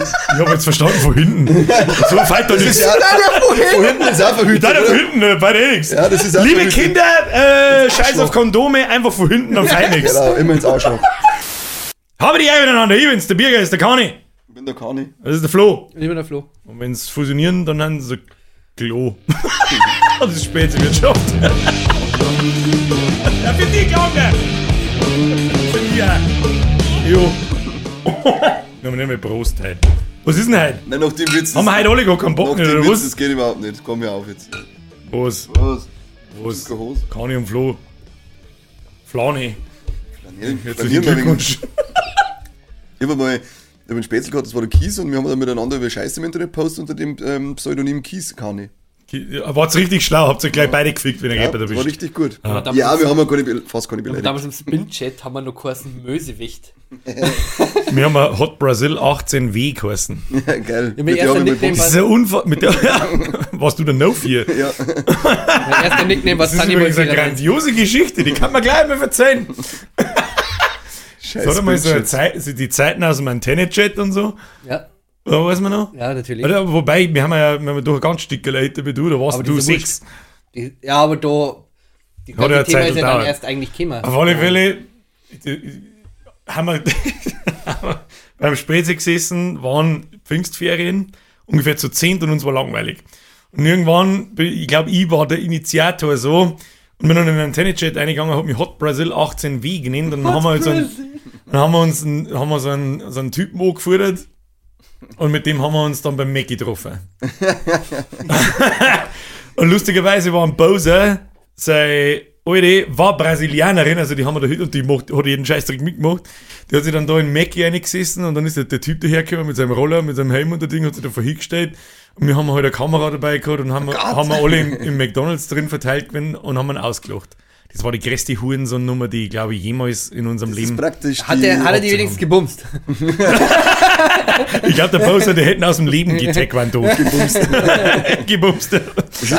Ich habe jetzt verstanden, von hinten. So feit doch nichts. Ja, von hinten ist auch verhütet. Nein, von oder? hinten, äh, bei der X. Ja, das ist Liebe verhütet. Kinder, äh, scheiß auf Kondome, einfach von hinten am feit nichts. Genau, immer ins Arschloch. Habe die Eier miteinander. Ich bin's, der Birger ist der Kani. Ich bin der Kani. Das ist der Flo. Ich bin der Flo. Und wenn es fusionieren, dann haben sie Klo. das ist späte Wirtschaft. ja, für die Glocke. Für die. ja. Jo. Wir haben nicht mehr Prost heute. Was ist denn heute? Nein, nach dem Witz. Haben wir heute alle gar keinen Bock mehr, oder Witz, was? das geht überhaupt nicht. Komm mir auf jetzt. Was? Was? Was? Keine Hose. Kani und Flo. Flani. Flanieren, flanieren wir Glückwunsch. Ich habe mal, einen Spätzle gehabt, das war der Kies und wir haben dann miteinander über Scheiße im Internet postet unter dem ähm, Pseudonym Kies Kani. Wart's richtig schlau, habt ihr gleich beide gefickt, wenn ihr Ja, ja, das war erwischt. richtig gut. Aber Ja, wir haben ja nicht, fast gar nicht beleidigt. Damals im Spin-Chat haben wir noch geheißen Mösewicht. Wir haben ein Hot Brazil 18W geheißen. Ja, geil. Ja, Mit der erster Nickname Das ist ein Unfall. Mit der, warst du der No 4? Bock- Ja, Mein erster Nickname war Das ist übrigens eine grandiose Geschichte, die kann man gleich mal erzählen. scheiße. So, mal so Zeit, die Zeiten aus dem Antenne-Chat und so. Ja, Oder weiß man noch? ja, natürlich. Oder, wobei, wir haben ja wir haben ja doch ganz dicke Leute wie du, da warst Aber du sechs. Die, ja, aber da. Die Hat ja Thema Zeit ist ja dann erst eigentlich gekommen. Auf alle Fälle haben wir, haben wir beim Spezi gesessen, waren Pfingstferien, ungefähr zu zehnt und uns war langweilig. Und irgendwann, ich glaube, ich war der Initiator so, und bin dann in den Antenne-Chat eingegangen, hat mich Hot Brazil 18W genannt, und dann haben wir, halt so einen, dann haben wir uns einen, haben wir so einen, so einen Typen angefordert, und mit dem haben wir uns dann beim Mac getroffen. und lustigerweise war ein Bowser, sei Alte war Brasilianerin, also die haben wir da heute und die macht, hat jeden Scheißdreck mitgemacht. Die hat sich dann da in Mackie reingesessen und dann ist der, der Typ dahergekommen mit seinem Roller, mit seinem Helm und der Ding, hat sich da vorhingestellt. Und wir haben halt eine Kamera dabei gehabt und haben, haben wir alle im, im McDonalds drin verteilt gewesen und haben ihn ausgelacht. Das war die größte Hurensohn-Nummer, die, glaube ich, jemals in unserem Das ist Leben. praktisch. Hat er, hat er die wenigstens gebumst? Ich glaube, der Poster, der hätten aus dem Leben getaekwondo. Gebumst. Gebumst. Das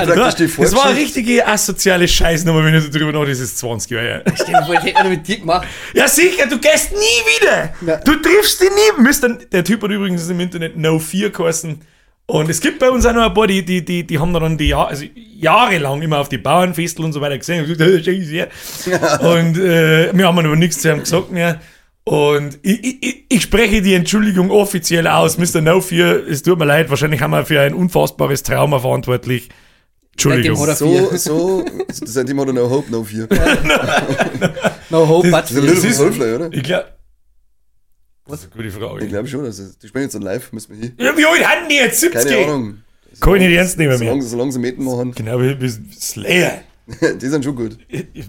Das war eine richtige asoziale Scheißnummer, wenn ich so drüber nachdenke, das ist 20 Jahre her. Stell dir vor, das hätte er mit dir gemacht. Ja, sicher, du gehst nie wieder. Ja. Du triffst ihn nie. Müsst dann, der Typ hat übrigens im Internet No 4 geheißen. Und es gibt bei uns auch noch ein paar, die, die, die, die haben dann die Jahr, also jahrelang immer auf die Bauernfestel und so weiter gesehen. Und, und äh, wir haben aber nichts zu ihm gesagt mehr. Und ich, ich- ich, spreche die Entschuldigung offiziell aus, Mr. No 4. Es tut mir leid, wahrscheinlich haben wir für ein unfassbares Trauma verantwortlich. Entschuldigung. So, so, seitdem hat er No Hope, No Fear. No hope, but Das ist ein Little ist- Wolfler, oder? Ich glaube. Das ist eine gute Frage. Ich glaube schon, also, die spielen jetzt dann live, müssen wir hin. Ja, wie alt hatten die jetzt? 70? Keine Ahnung. Kann ich nicht ernst nehmen mehr. Solange, solange sie Meten machen, Genau, wie wie Slayer. die sind schon gut.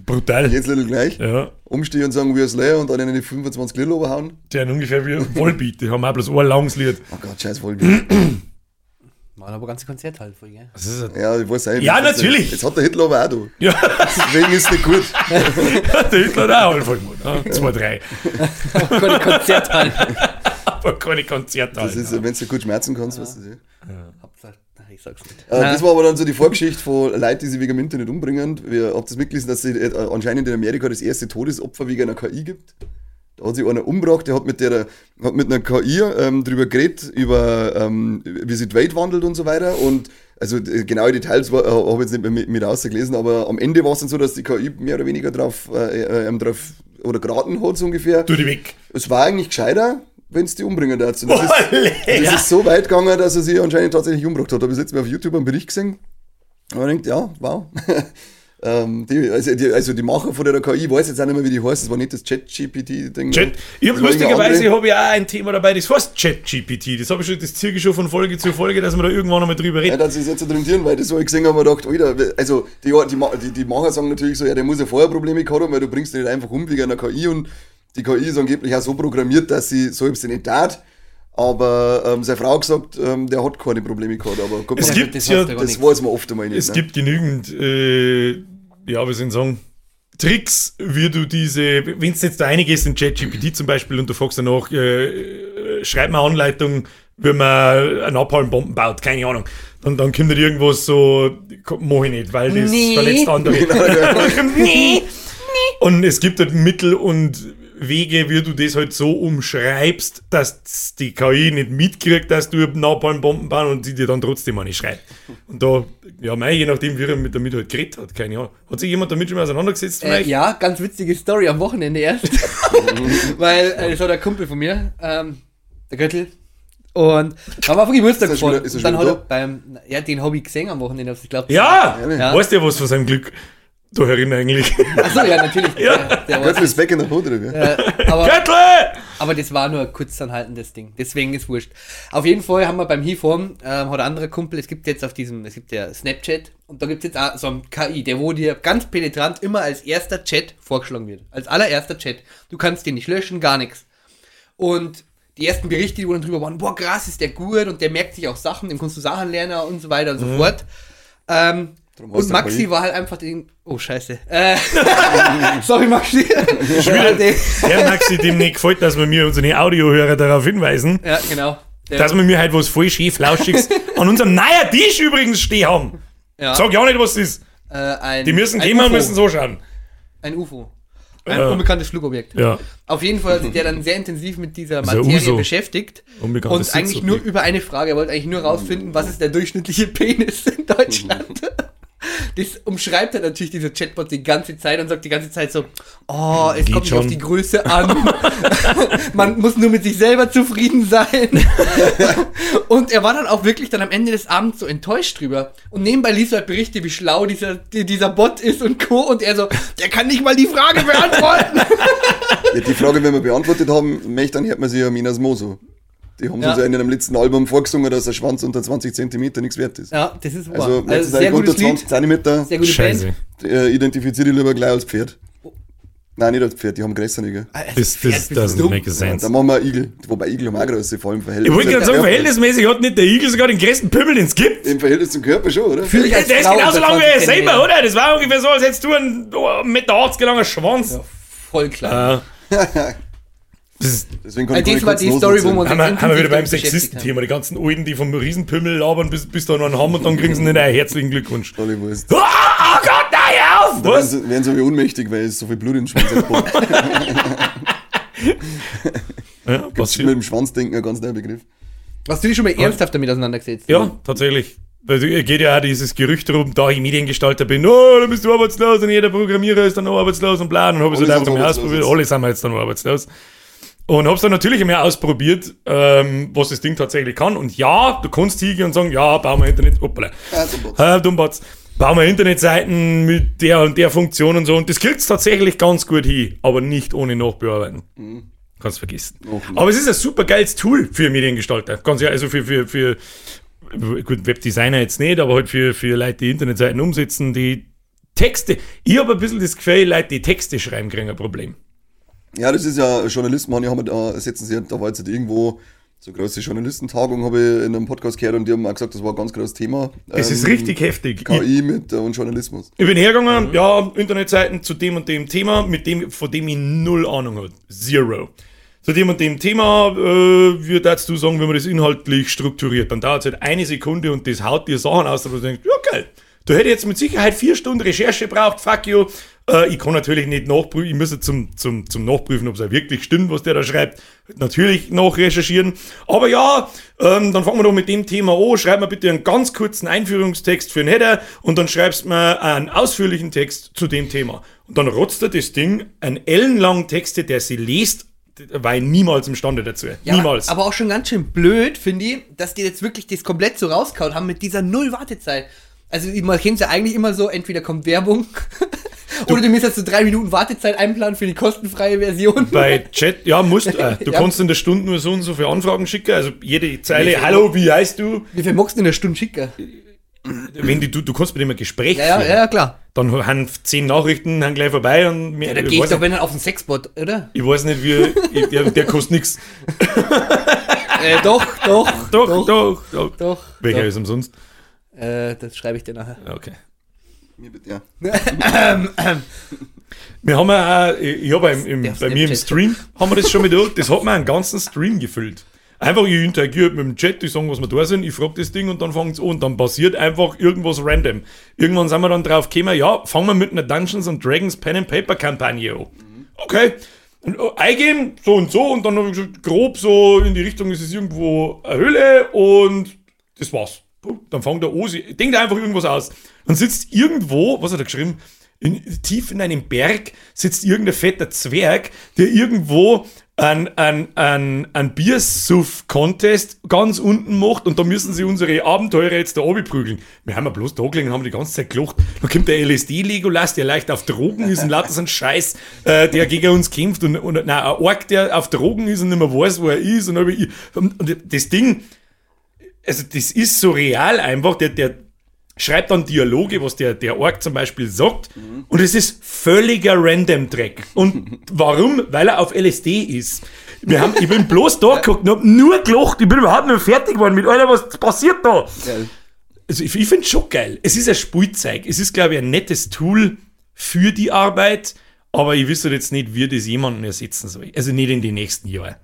Brutal. Jetzt Little gleich. Ja, Umstehen und sagen, wir Slayer und dann in die 25 Liter überhauen. die haben ungefähr wie Volbeat. Die haben auch bloß ein langes Lied. Oh Gott, scheiß Volbeat. Machen aber ganze Konzert halt voll, gell? Das ist ein Ja, ich weiß nicht. Ja, natürlich. Jetzt hat der Hitler aber auch du. ja, Deswegen ist es nicht gut. der Hitler hat auch Anfang gemacht. Ja, zwei, drei. Keine Konzert halt. Aber keine Konzerte. Das ist, wenn du gut schmerzen kannst, weißt du. Ach, ich sag's nicht. Äh, das war aber dann so die Vorgeschichte von Leuten, die sich wegen dem Internet umbringen. Wir habt das mitgelesen, dass es äh, anscheinend in Amerika das erste Todesopfer wegen einer KI gibt. Da hat sich einer umgebracht, der hat mit, der, hat mit einer KI ähm, drüber geredet, über ähm, wie sich die Welt wandelt und so weiter. Und also äh, genaue Details war- äh, habe ich jetzt nicht mehr mit, mit rausgelesen, aber am Ende war es dann so, dass die KI mehr oder weniger drauf, äh, äh, ähm, drauf oder geraten hat, so ungefähr. Tu die weg. Es war eigentlich gescheiter, wenn es die umbringen darfst. Das, ist, das ja. ist so weit gegangen, dass er sie anscheinend tatsächlich umgebracht hat. Habe ich letztes Mal auf YouTube einen Bericht gesehen. Und man denkt, ja, wow. ähm, die, also, die, also die Macher von der KI, ich weiß jetzt auch nicht mehr, wie die heißt. Das war nicht das Chat-GPT-Ding. Chat. Ich Das lustigerweise andere. habe ich auch ein Thema dabei, das heißt Chat-GPT. Das habe ich schon, das ziehe ich schon von Folge zu Folge, dass wir da irgendwann nochmal drüber Ja, reden. dass ich es jetzt orientieren, weil das so ich gesehen habe, mir gedacht, Alter, also die, die, die Macher sagen natürlich so, ja, der muss ja vorher Probleme gehabt haben, weil du bringst den nicht einfach um wegen einer KI und die KI ist angeblich auch so programmiert, dass sie so sie nicht tat. Aber ähm, seine Frau hat gesagt, ähm, der hat keine Probleme gehabt. Aber guck Es mal, gibt das ja, das weiß man oft einmal nicht. es ne? gibt genügend, äh, ja, soll ich sagen, Tricks, wie du diese, wenn du jetzt da einiges in ChatGPT zum Beispiel und du fragst danach, äh, äh, schreib mal eine Anleitung, wie man einen Napalmbomben baut, keine Ahnung. Dann, dann kommt nicht irgendwas so, mach ich nicht, weil das Nee. verletzt andere. Genau, nee. Und es gibt halt Mittel und Wege, wie du das halt so umschreibst, dass die KI nicht mitkriegt, dass du Napalm-Bomben bauen und sie dir dann trotzdem auch nicht schreibt. Und da, ja, mei, je nachdem, wie er mit damit halt geredet hat, keine Ahnung. Hat sich jemand damit schon mal auseinandergesetzt? Äh, ja, ganz witzige Story am Wochenende erst. Weil äh, das war der Kumpel von mir, ähm, der Göttel. Und haben wir auf Geburtstag gefahren. er dann hat er beim, ja, den habe ich gesehen am Wochenende, ich glaube. Ja, Ja. weißt du was von seinem Glück da herin eigentlich? Achso, ja, natürlich. Ja. Der, der Göttl ist weg in der Hut, oder wie? äh, aber, Göttle! aber das war nur ein kurzanhaltendes Ding. Deswegen ist wurscht. Auf jeden Fall haben wir beim Hiform, ähm, hat ein anderer Kumpel, es gibt jetzt auf diesem, es gibt ja Snapchat und da gibt es jetzt auch so ein KI, der wo dir ganz penetrant immer als erster Chat vorgeschlagen wird. Als allererster Chat. Du kannst den nicht löschen, gar nichts. Und die ersten Berichte, die wurden drüber waren, boah, krass, ist der gut und der merkt sich auch Sachen, dem kannst du Sachen lernen und so weiter und so fort. Ähm, und Maxi war halt einfach den. Oh, scheiße. Äh, sorry, Maxi. ja, der, Maxi, dem nicht gefällt, dass wir mir unsere Audiohörer darauf hinweisen, ja, genau. Der, dass wir mir halt was voll schön Flauschiges an unserem neuen Tisch übrigens stehen haben. ja, Sag ja nicht, was das ist. äh, ein, Die müssen gehen und UFO. müssen so schauen. Ein UFO. Ein Ja. unbekanntes Flugobjekt. Ja. Auf jeden Fall hat sich der dann sehr intensiv mit dieser Materie Uso. beschäftigt. Unbekanntes und eigentlich nur über eine Frage. Er wollte eigentlich nur rausfinden, was ist der durchschnittliche Penis in Deutschland. Das umschreibt er natürlich dieser Chatbot die ganze Zeit und sagt die ganze Zeit so, oh, es Geht kommt nicht auf schon. die Größe an. Man muss nur mit sich selber zufrieden sein. und er war dann auch wirklich dann am Ende des Abends so enttäuscht drüber. Und nebenbei liest du halt Berichte, wie schlau dieser, die- dieser Bot ist und Co. Und er so, der kann nicht mal die Frage beantworten. Ja, die Frage, wenn wir beantwortet haben, möchte, dann hört man sich ja Minas Moso. Die haben Ja. so in einem letzten Album vorgesungen, dass ein Schwanz unter 20 cm nichts wert ist. ja, das ist wahr. Also, Also, ist sehr unter gutes 20 Lied, cm, sehr gute Scheiße. Band. äh, identifiziere ich lieber gleich als Pferd. Nein, nicht als Pferd, die haben größere, gell? Also, Das, Pferd, das du doesn't dumm? make a Ja, sense. dann machen wir einen Igel. Wobei Igel haben auch größere, vor allem im Verhältnis. Ich wollte gerade sagen, Ja, verhältnismäßig hat nicht der Igel sogar den größten Pimmel, den es gibt. Im Verhältnis zum Körper schon, oder? Fühl dich Der als ist Frau genauso unter lang wie er 20 selber, oder? Das war ungefähr so, als hättest du einen oh, 1,80 Meter langer Schwanz. Voll klar. Das ist, Deswegen kann Äh, ich kurz die Story, wo erzählen. haben, wir, haben wir wieder beim Sexisten-Thema. Die ganzen Alten, die vom Riesenpimmel labern, bis, bis da noch einen haben und dann kriegen sie nicht einen herzlichen Glückwunsch. Alle Wurst. Oh, oh Gott, nein, auf! Da werden Was? sie, werden sie wie ohnmächtig, weil es so viel Blut in den Schwanz hat. Ja, Mit dem Schwanzdenken ein ganz neuer Begriff. Hast du dich schon mal ernsthaft damit auseinandergesetzt? Ja, tatsächlich. Weil es geht ja auch dieses Gerücht darum, da ich Mediengestalter bin, oh, dann bist du arbeitslos und jeder Programmierer ist dann auch arbeitslos und bla. Und dann habe ich es Alle halt einfach mal ausprobiert. Alle sind wir jetzt dann arbeitslos. Und habe es dann natürlich mehr ausprobiert, ähm, was das Ding tatsächlich kann. Und ja, du kannst hingehen und sagen, ja, bauen wir Internet, hoppala, Dummbats. äh, Dummbatz, bauen wir Internetseiten mit der und der Funktion und so. Und das kriegt es tatsächlich ganz gut hin, aber nicht ohne Nachbearbeiten. Kannst vergessen. Nicht. Aber es ist ein super geiles Tool für Mediengestalter. Ganz ehrlich, also für, für, für gut, Webdesigner jetzt nicht, aber halt für, für Leute, die Internetseiten umsetzen, die Texte. Ich habe ein bisschen das Gefühl, Leute, die Texte schreiben, kriegen ein Problem. Ja, das ist ja Journalisten, die haben da, setzen sie, da war jetzt irgendwo so große Journalistentagung, habe ich in einem Podcast gehört und die haben auch gesagt, das war ein ganz großes Thema. Es ist Ähm, richtig heftig. Ich, KI mit äh, und Journalismus. ich bin hergegangen, ja, Internetseiten zu dem und dem Thema, mit dem, von dem ich null Ahnung habe. Zero. Zu dem und dem Thema, äh, wie würdest du sagen, wenn man das inhaltlich strukturiert? Dann dauert es halt eine Sekunde und das haut dir Sachen aus, wo du denkst, ja geil, da hätte ich jetzt mit Sicherheit vier Stunden Recherche braucht, fuck you. Äh, ich kann natürlich nicht nachprüfen, ich muss zum, zum, zum Nachprüfen, ob es wirklich stimmt, was der da schreibt, natürlich nachrecherchieren. Aber ja, ähm, dann fangen wir doch mit dem Thema an, schreib mir bitte einen ganz kurzen Einführungstext für einen Header und dann schreibst du mir einen ausführlichen Text zu dem Thema. Und dann rotzt er das Ding einen ellenlangen Text, der sie liest, war ich niemals imstande dazu. Ja, niemals. Aber auch schon ganz schön blöd, finde ich, dass die jetzt wirklich das komplett so rauskaut haben mit dieser null Wartezeit. Also man kennt es ja eigentlich immer so, entweder kommt Werbung oder du musst jetzt so drei Minuten Wartezeit einplanen für die kostenfreie Version. bei Chat, ja, musst, äh, du Ja. kannst in der Stunde nur so und so viele Anfragen schicken, also jede Zeile, viel? hallo, wie heißt du? Wie viel magst du in der Stunde schicken? Wenn die, du, du kannst mit dem ein Gespräch Ja, ja, führen. ja, klar. Dann haben zehn Nachrichten haben gleich vorbei und mehr, Ja, da gehe ich doch, wenn dann auf den Sexbot, oder? ich weiß nicht, wie, ich, der, der kostet nichts. äh, doch, doch, Doch, doch, doch. doch. doch. Welcher doch. ist umsonst? Äh, das schreibe ich dir nachher. Ja, Okay. Mir bitte, ja. Wir haben ja auch, ich ich habe im, im, bei mir im. Stream, haben wir das schon durch, das hat mir einen ganzen Stream gefüllt. Einfach, ich interagiere mit dem Chat, die sagen, was wir da sind, ich frage das Ding und dann fängt es an und dann passiert einfach irgendwas random. Irgendwann sind wir dann drauf gekommen, ja, fangen wir mit einer Dungeons and Dragons Pen and Paper Kampagne an. Okay, Und, äh, eingeben, so und so, und dann habe ich gesagt, grob so in die Richtung ist es irgendwo eine Höhle und das war's. Dann fängt der Osi, denkt einfach irgendwas aus. Dann sitzt irgendwo, was hat er geschrieben? In, tief in einem Berg sitzt irgendein fetter Zwerg, der irgendwo ein, ein, ein, ein Biersuff-Contest ganz unten macht und da müssen sie unsere Abenteurer jetzt da prügeln. Wir haben ja bloß da gelegen und haben die ganze Zeit gelacht. Da kommt der LSD-Legolas, der leicht auf Drogen ist und lauter so ein Scheiß, äh, der gegen uns kämpft und, und nein, ein Ork, der auf Drogen ist und nicht mehr weiß, wo er ist. Und, und das Ding, also das ist so real einfach, der, der schreibt dann Dialoge, was der, der Ork zum Beispiel sagt, und es ist völliger Random-Track. Und warum? Weil er auf LSD ist. Wir haben, ich bin bloß da geguckt und hab nur gelacht, ich bin überhaupt nicht fertig geworden mit, Alter, was passiert da? Geil. Also ich, ich finde es schon geil. Es ist ein Spielzeug. Es ist, glaube ich, ein nettes Tool für die Arbeit, aber ich wüsste jetzt nicht, wie das jemanden ersetzen soll. Also nicht in den nächsten Jahren.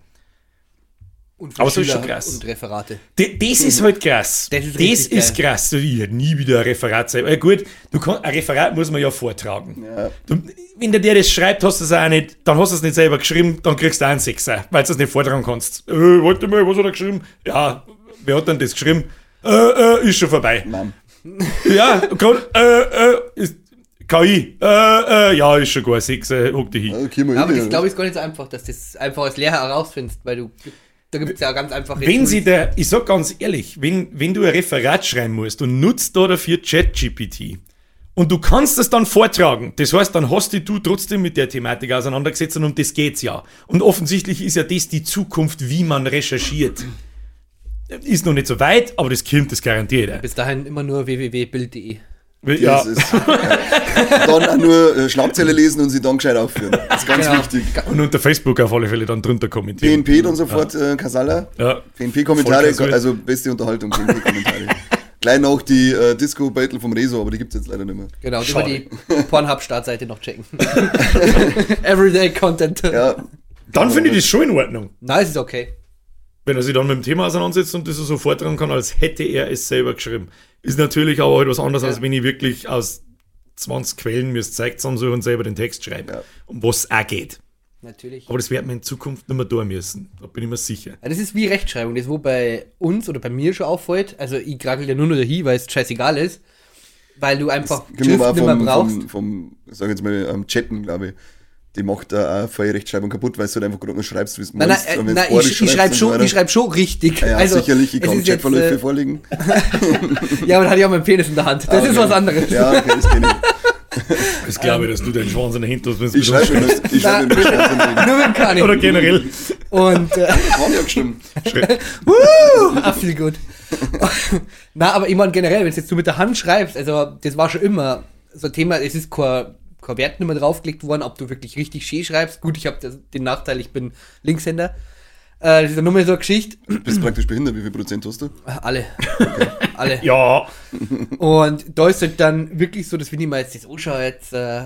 Und Aber so ist schon krass. Und Referate. D das ist halt krass. Das ist das ist krass. Ich hätte nie wieder ein Referat sein. Äh, gut, du kann, ein Referat muss man ja vortragen. Ja. Du, wenn der dir das schreibt, hast du es auch nicht, dann hast du es nicht selber geschrieben, dann kriegst du auch einen Sechser, weil du es nicht vortragen kannst. Äh, warte mal, was hat er geschrieben? Ja, wer hat denn das geschrieben? Äh, äh, ist schon vorbei. Mann. Ja, grad, äh, äh, ist, KI, äh, äh, ja, ist schon gut, ein Sechser, hock dich hin. Okay, mal Aber hin, das glaube ich ist gar nicht so einfach, dass das einfach als Lehrer herausfindest, weil du da gibt es ja ganz einfache Wenn sie der, ich sag ganz ehrlich, wenn, wenn du ein Referat schreiben musst und nutzt da dafür ChatGPT und du kannst es dann vortragen, das heißt, dann hast dich du trotzdem mit der Thematik auseinandergesetzt und um das geht's ja. Und offensichtlich ist ja das die Zukunft, wie man recherchiert. Ist noch nicht so weit, aber das kommt, das garantiert. Bis dahin immer nur www.bild.de. Ja, Das ist, ja. Dann auch nur äh, Schlagzeile lesen und sie dann gescheit aufführen. Das ist ganz Genau. wichtig. und unter Facebook auf alle Fälle dann drunter kommentieren. PNP dann sofort äh, Kasala. Ja. PNP-Kommentare, also beste Unterhaltung, PNP-Kommentare. Gleich noch die äh, Disco-Battle vom Rezo, aber die gibt es jetzt leider nicht mehr. Genau, über die Pornhub-Startseite noch checken. Everyday Content. Ja, Dann finde ich das schon in Ordnung. Nein, es ist okay. wenn er sich dann mit dem Thema auseinandersetzt und das so vortragen kann, als hätte er es selber geschrieben. Ist natürlich aber halt was anderes, Ja. als wenn ich wirklich aus 20 Quellen mir es zeigt zusammensuche und selber den Text schreibe, Ja. um was es auch geht. Natürlich. Aber das werden wir in Zukunft nicht mehr tun müssen. Da bin ich mir sicher. Ja, das ist wie Rechtschreibung, das wo bei uns oder bei mir schon auffällt. Also ich kragel ja nur noch dahin, weil es scheißegal ist. Weil du einfach Schrift nicht mehr vom, brauchst. vom, vom, sag jetzt mal, am Chatten, glaube ich. Die macht da auch voll Rechtschreibung kaputt, weil du halt einfach gerade nur schreibst, wie es Nein, nein, nein ordentlich ich, ich schreibe schon, ich schreib schon richtig. Ja, also, sicherlich, ich kann ist jetzt, Chatverläufe äh, vorlegen. Ja, aber dann hatte ich auch meinen Penis in der Hand. Das Ah, ist okay. was anderes. Ja, okay, das kenne ich. Das glaube ich, dass du deinen Schwanz in der Hinter hast, wenn Ich schreibe mir das, ich schreibe mir das Nur mit dem Kani. Oder generell. Und äh, Haben ja gestimmt. Woo! Ah, viel gut. Na, aber ich meine generell, wenn jetzt du mit der Hand schreibst, also das war schon immer so ein Thema, es ist kein, kein Wert nicht mehr draufgelegt worden, ob du wirklich richtig schön schreibst. Gut, ich habe den Nachteil, ich bin Linkshänder. Äh, das ist ja nur mal so eine Geschichte. Du bist praktisch behindert. Wie viel Prozent hast du? Alle. Alle. Ja, Und da ist halt dann wirklich so, dass wenn ich mir jetzt das anschaue, jetzt äh,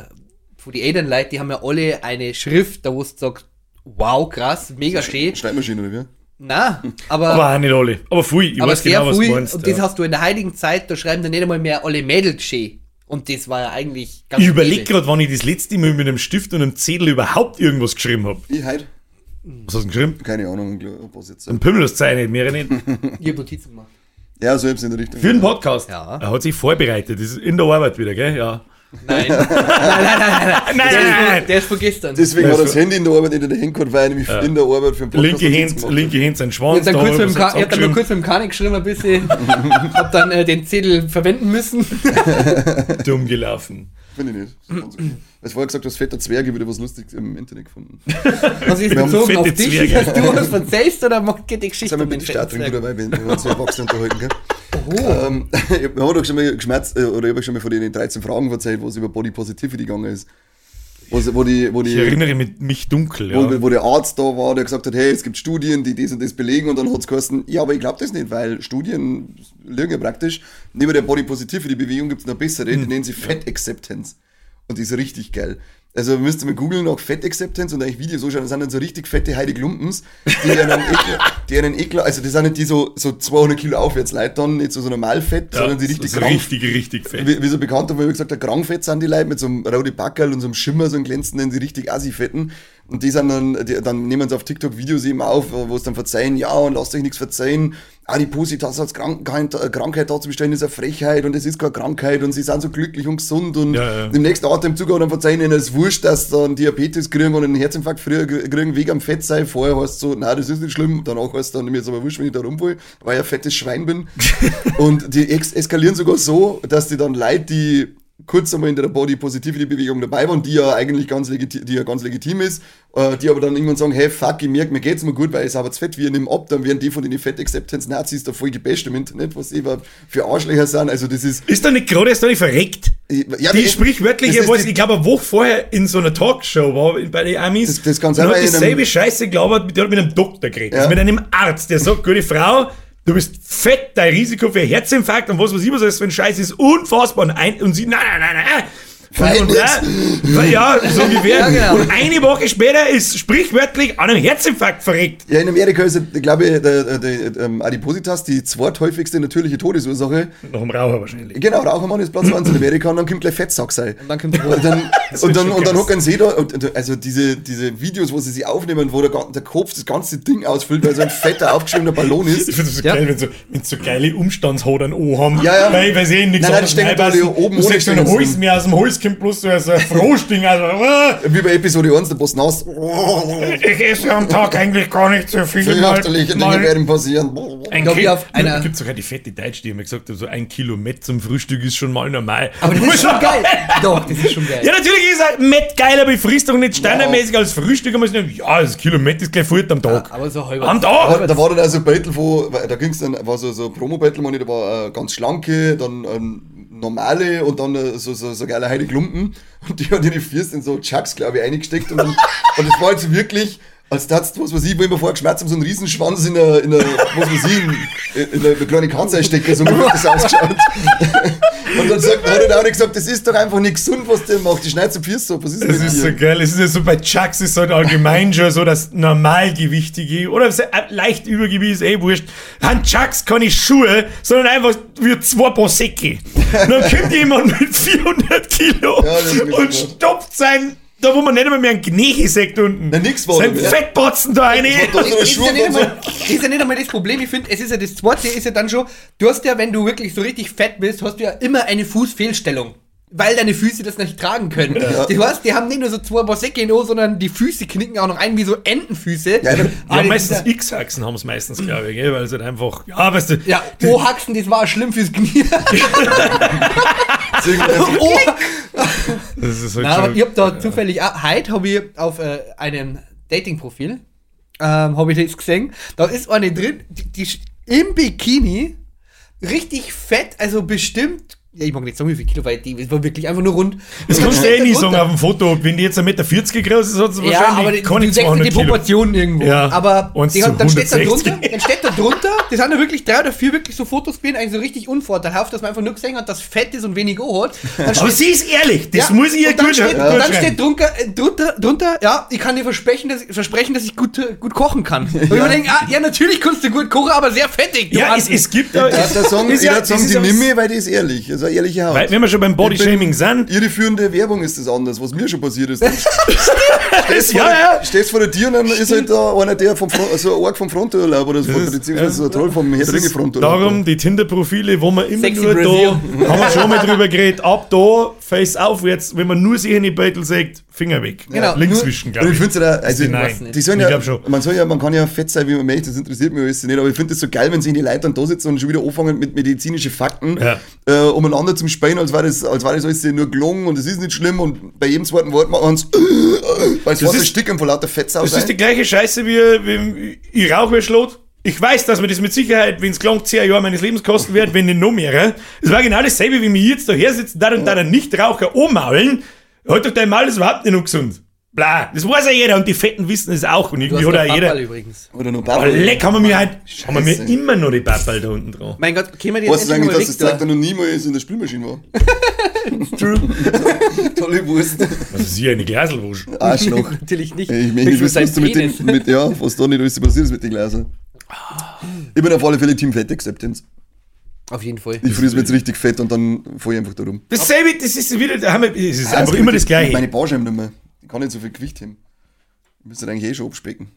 von die Elternleute, die haben ja alle eine Schrift, da wo du sagst, wow, krass, mega schön. Schreibmaschine oder wie? Na, aber, aber auch nicht alle. Aber viel, ich weiß sehr genau, was du viel. meinst. und das ja. hast du in der heiligen Zeit, da schreiben dann nicht einmal mehr alle Mädels schön. Und das war ja eigentlich ganz Ich überlege gerade, wann ich das letzte Mal mit einem Stift und einem Zettel überhaupt irgendwas geschrieben habe. Ich heute? Was hast du geschrieben? Keine Ahnung, was jetzt. Ein Pimmel hast du nicht, mehr nicht. Ich hab Notizen gemacht. Ja, so hab's in der Richtung. Für den Podcast. Ja. Er hat sich vorbereitet. Das ist in der Arbeit wieder, gell? Ja. Nein. nein, nein, nein, nein. Nein, Der, nein, der ist von gestern. Deswegen hat er das so- Handy in der Arbeit nicht in der Hand gehabt, weil er nämlich in der Arbeit für einen Linke Notizen Hand, linke Hand sein Schwanz. dann, da kurz hat mit dem er hab dann nur zusammengeschrieben. kurz mit dem Kanik geschrieben, ein bisschen. hab dann äh, den Zettel verwenden müssen. dumm gelaufen. Finde ich nicht. Okay. Als vorher gesagt, du hast fetter Zwerge, wieder was Lustiges im Internet gefunden. Was ist bezogen auf fette dich? Zwerge. Hast du was erzählst oder geht die Geschichte um mit den der Stadt drin, fetten Bruder, weil wir uns ja erwachsen unterhalten, gell? Oh. Ähm, wir haben doch schon mal geschmerzt, äh, oder ich habe euch schon mal von den 13 Fragen erzählt, wo es über Body Positivity gegangen ist. Wo, wo, die, wo, Ich die, erinnere mich, dunkel, wo, ja. wo der Arzt da war, der gesagt hat, hey, es gibt Studien, die das und das belegen und dann hat es geheißen, ja, aber ich glaube das nicht, weil Studien lügen ja praktisch. Neben der Body Positivity Bewegung gibt es noch bessere, Hm. die nennen sie Fat Acceptance. Und die ist richtig geil. Also müsst ihr mal googeln nach Fett Acceptance und eigentlich Videos anschauen, das sind dann so richtig fette Heidi Klumpens, die einen Ekel, die einen Ekel, also das sind nicht die so, so 200 Kilo aufwärts Leute dann, nicht so, so normal fett, sondern die richtig krank, richtig, richtig fett. wie, wie so bekannt, wo ich gesagt habe, krankfett sind die Leute mit so einem roten Backerl und so einem Schimmer, so einem glänzenden, die richtig assi-fetten. Und die sind dann, die, dann nehmen sie auf TikTok Videos eben auf, wo es dann verzeihen, ja, und lasst euch nichts verzeihen. Adipositas als Krankheit, äh, Krankheit darzustellen, ist eine Frechheit und es ist keine Krankheit und sie sind so glücklich und gesund und Ja, ja. im nächsten Atemzug auch dann verzeihen ihnen, es ist wurscht, dass sie dann Diabetes kriegen und einen Herzinfarkt früher kriegen wegen am Fett sein. Vorher heißt es so, na, das ist nicht schlimm. Danach heißt es dann, mir ist aber wurscht, wenn ich da rumfall, weil ich ein fettes Schwein bin. und die eskalieren sogar so, dass die dann Leute, die kurz einmal in der Body Positivity Bewegung dabei waren, die ja eigentlich ganz legitim, die ja ganz legitim ist, äh, die aber dann irgendwann sagen, hey, fuck, ich merke, mir geht's mir gut, weil ich aber zu fett, wir nehmen ab, dann werden die von den Fat Acceptance Nazis da voll gebasht im Internet, was die für Arschlöcher sind, also das ist, Ist da nicht gerade erst noch nicht verreckt? ja, Die sprichwörtliche, ist was ich glaube, eine Woche vorher in so einer Talkshow war bei den Amis. Das- das kann und hat dasselbe Scheiße glaubt, die hat mit einem Doktor geredet. Ja. Also mit einem Arzt, der sagt, gute Frau, du bist fett, dein Risiko für Herzinfarkt und was weiß ich, was für ein Scheiß ist, unfassbar. Und, ein, und sie, nein, nein, nein, nein. Und, äh, ja, so ungefähr. Ja, genau. Und eine Woche später ist sprichwörtlich an einem Herzinfarkt verreckt. Ja, in Amerika ist, glaube ich, der, der, der ähm, Adipositas die zweithäufigste natürliche Todesursache. Nach dem Raucher wahrscheinlich. Genau, Rauchermann ist Platz 1 in Amerika und dann kommt gleich Fettsack sein. Und dann kommt der Und dann, und dann, und dann hocken sie da, und, also diese, diese Videos, wo sie sich aufnehmen, wo der, der Kopf das ganze Ding ausfüllt, weil so ein fetter, aufgeschriebener Ballon Ich ist. finde das so Ja. geil, wenn so, wenn so geile Umstandshodern haben. Ja, ja. Weil, weil sie eh nichts Nein, nein, reinpassen. oben ohne Holz mehr aus dem Holz kommt bloß so ein Frohsting. Also, äh, Wie bei Episode 1, der Boss Nass. ich esse am Tag eigentlich gar nicht so viel. Fürchterliche Dinge werden passieren. ein Glaub ich, Kilo, auf einer- gibt sogar die fette Deutsche, die haben gesagt, so ein Kilo Met zum Frühstück ist schon mal normal. Aber das ist schon geil. Doch, das ist schon geil. Ja, natürlich ist ein Met geil, aber ich frisst doch nicht standardmäßig als Frühstück. Aber ja, das Kilo Met ist gleich Futter am Tag. Aber so halber. Am Aber Tag! da war dann also ein Battle, wo, da ging's dann, war so, so ein Promo-Battle, da war äh, ganz schlanke, dann ähm, normale und dann äh, so, so, so geile Heidi Klumpen. Und die hat ihre Fürst in so Chucks, glaube ich, eingesteckt. Und, und das war jetzt wirklich, als das, was weiß ich, wo ich mir vorher geschmerzt habe, so einen Riesenschwanz in einer, in einer was weiß ich, in, in einer kleinen Kanzlerstecke, so hat das ausgeschaut. Und dann sagt, hat er auch nicht gesagt, das ist doch einfach nicht gesund, was der macht. Die schneidet so Fürst so, was ist Das ist dir? so geil. Es ist ja so bei Chucks ist halt allgemein schon so das Normalgewichtige oder äh, leicht Übergewicht ist eh wurscht. An Chucks keine Schuhe, sondern einfach wie zwei. Und dann kommt jemand mit 400 Kilo Ja, und gut. stopft sein, da wo man nicht einmal mehr einen Kneche sagt unten. Na, nix war Sein. Fettbotzen da rein. Das ist, ja nicht einmal, ist ja nicht einmal das Problem. Ich finde, es ist ja das zweite, ist ja dann schon, du hast ja, wenn du wirklich so richtig fett bist, hast du ja immer eine Fußfehlstellung. Weil deine Füße das nicht tragen können. Du hast, die haben nicht nur so zwei Bossecke in O, sondern die Füße knicken auch noch ein wie so Entenfüße. Ja, Ja, das meistens ist ja, X-Achsen haben es meistens, glaube ich, gell? weil es halt einfach, ja, weißt du, ja, O-Haxen, das war schlimm fürs Knie. Oh. Das ist halt Na, aber ich hab da zufällig, ah, heute habe ich auf äh, einem Dating-Profil, ähm, habe ich das gesehen, da ist eine drin, die, die im Bikini, richtig fett, also bestimmt, ja, ich mag nicht sagen, wie viel Kilo, weil die war wirklich einfach nur rund. das kannst du eh da sagen auf dem Foto. Wenn die jetzt 1,40 Meter groß ist, hat sie ja, aber wahrscheinlich die, keine ja 200 die Kilo. Proportionen irgendwo. Ja, aber die hat, dann steht da 160. drunter, dann steht da drunter, das sind ja wirklich drei oder vier wirklich so Fotos gewesen, eigentlich so richtig unvorteilhaft, dass man einfach nur gesehen hat, dass fett ist und wenig O hat. Dann Aber steht- sie ist ehrlich, das Ja, muss ich ihr gut, steht, gut und dann steht drunter, äh, drunter, drunter, ja, ich kann dir versprechen, dass, versprechen, dass ich gut, gut kochen kann. Und ich mir denke, ah, ja, natürlich kannst du gut kochen, aber sehr fettig. Ja, es, es gibt da. Ja, der Song, ist ja, ja, der Song das ist die ja weil die ist ehrlich. Also eine ehrliche Haut. Weil, wenn wir schon beim Bodyshaming sind, Ihre führende Werbung ist das anders, was mir schon passiert ist. Stehst, Ja, vor, ja. stehst vor der Tür und dann ist halt da einer der vom Front, also ein Org vom Fronturlaub oder so, ist- beziehungsweise so ein Troll vom Herr Fronturlaub. darum die Tinder-Profile, wo man immer Sexy nur Brazil. da, haben wir schon mal drüber geredet, ab da, face aufwärts, wenn man nur sich in die Beutel sagt, Finger weg. Genau, Links wischen, glaube ich ich. finde es ja, also, Nein. die sollen Ich ja, glaub schon. man soll ja, man kann ja fett sein, wie man möchte, das interessiert mich alles nicht, aber ich finde es so geil, wenn sich die Leute dann da sitzen und schon wieder anfangen mit medizinischen Fakten, Ja. äh, umeinander zum Spähen, als war das, als war das alles nur gelungen und es ist nicht schlimm und bei jedem zweiten Wort machen sie weil es war so ist- Stück von lauter Fettsau Das ist die gleiche Scheiße wie, wie ich rauche wie Schlot. Ich weiß, dass mir das mit Sicherheit, wenn es gelang, 10 Jahre meines Lebens kosten wird, wenn nicht noch mehr. Es war genau dasselbe, wie mir jetzt daher sitzen, da und da der Nichtraucher ummaulen. Halt doch dein Maul, das ist überhaupt nicht ungesund. Bla, das weiß ja jeder und die Fetten wissen es auch und Du irgendwie hast hat auch jeder. Übrigens. Oder nur Bubble. leck, haben wir mir halt, haben wir mir immer noch die Pappal da unten dran. Mein Gott, können wir die jetzt eigentlich, mal dass das zeigt, da? noch niemals in der Spülmaschine war? True. Tolle Wurst. Also sie eine Glaselwurst. Arschloch. Natürlich nicht. Ich meine, was, was du mit Penis. dem, mit, ja, was da nicht alles passiert ist mit den Gläsern. Ich bin auf alle Fälle Team Fett Acceptance. Auf jeden Fall. Ich friere mir jetzt richtig fett und dann fahre ich einfach da rum. Dasselbe, das ist wieder, da haben wir, es ist einfach immer das Gleiche. Meine Barscheiben nicht mehr. Die kann nicht so viel Gewicht haben. Ich müsste eigentlich eh schon abspecken.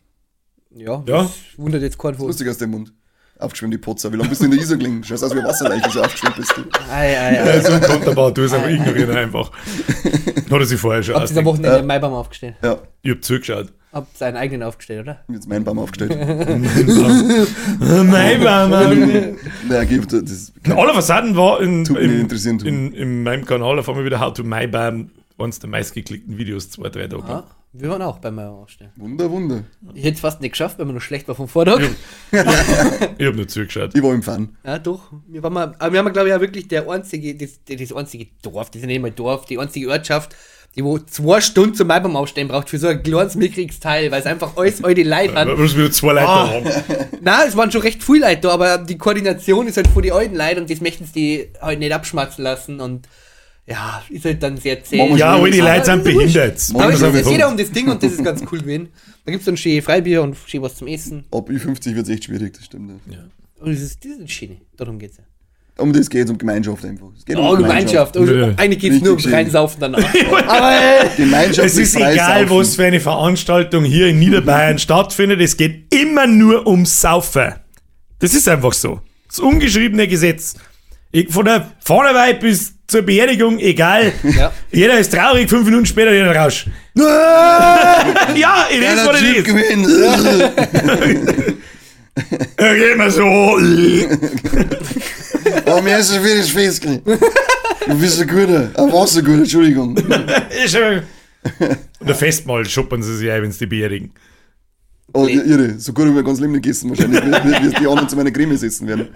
Ja, Ja. das wundert jetzt keinen Wohl. Lustig aus dem Mund. Aufgeschwemmt, die Potzer. Wie lange bist du in der Isar gelegen? Schaust aus wie Wasserleiche, so aufgeschwemmt bist du. Ei, ei, ei. Also wunderbar, du hast einfach ignorieren einfach. Hat er sich vorher schon Habt ihr am. Wochenende den Maibaum aufgestellt? Ja, Ich hab zugeschaut. Habt seinen eigenen aufgestellt, oder? ich hab jetzt meinen Baum aufgestellt. Nein, Mann. Naja, gibt das. Aller Fassaden war in, in, in, in meinem Kanal auf einmal wieder How to My Bam, eines der meistgeklickten Videos, zwei, drei Tage. Ja, wir waren auch beim Maibaum aufstellen. Wunder, Wunder. Ich hätte es fast nicht geschafft, wenn man noch schlecht war vom Vortag. Ich hab nur zugeschaut. Ich war im Fan. Ja, doch. Wir, waren mal, aber wir haben, glaube ich, ja wirklich der einzige, das, das einzige Dorf, das ist nicht mal Dorf, die einzige Ortschaft, die wo zwei Stunden zum Maibaum aufstellen braucht für so ein kleines mickriges Teil, weil es einfach alles alte Leute Wir hat. müssen wieder zwei Leute Ah. haben. Nein, es waren schon recht viele Leute da, aber die Koordination ist halt von den alten Leuten und das möchten sie halt nicht abschmatzen lassen und ja, ist halt dann sehr zäh. Ja, aber die Leute sind behindert. Aber es geht jeder um das Ding und das ist ganz cool gewesen. Da gibt es dann schön Freibier und schön was zum Essen. Ab Ü50 wird es echt schwierig, das stimmt. Ja. Und das ist, das ist schön. Darum geht's ja. Um das geht es, um Gemeinschaft einfach. Es geht Oh, Gemeinschaft. Also, Ja. eigentlich geht es nur ums. Reinsaufen danach. Aber äh, Gemeinschaft Es ist egal, was für eine Veranstaltung hier in Niederbayern stattfindet, es geht immer nur ums Saufen. Das ist einfach so. Das ungeschriebene Gesetz. Ich, von der Vornewei bis zur Beerdigung, egal. Ja. Jeder ist traurig, fünf Minuten später jeder Rausch. ja, it is what it is. Er geht mir so. Aber mir ist schon wieder Schweiz Du bist ein guter. Ein Wasserguter, Entschuldigung. Ist schon- Und der Festmahl schuppern sie sich ein, wenn sie die beerdigen. Oh, irre. So gut haben wir ganz Leben nicht gegessen, wahrscheinlich. Wie, wie, wie die anderen zu meiner Creme sitzen werden.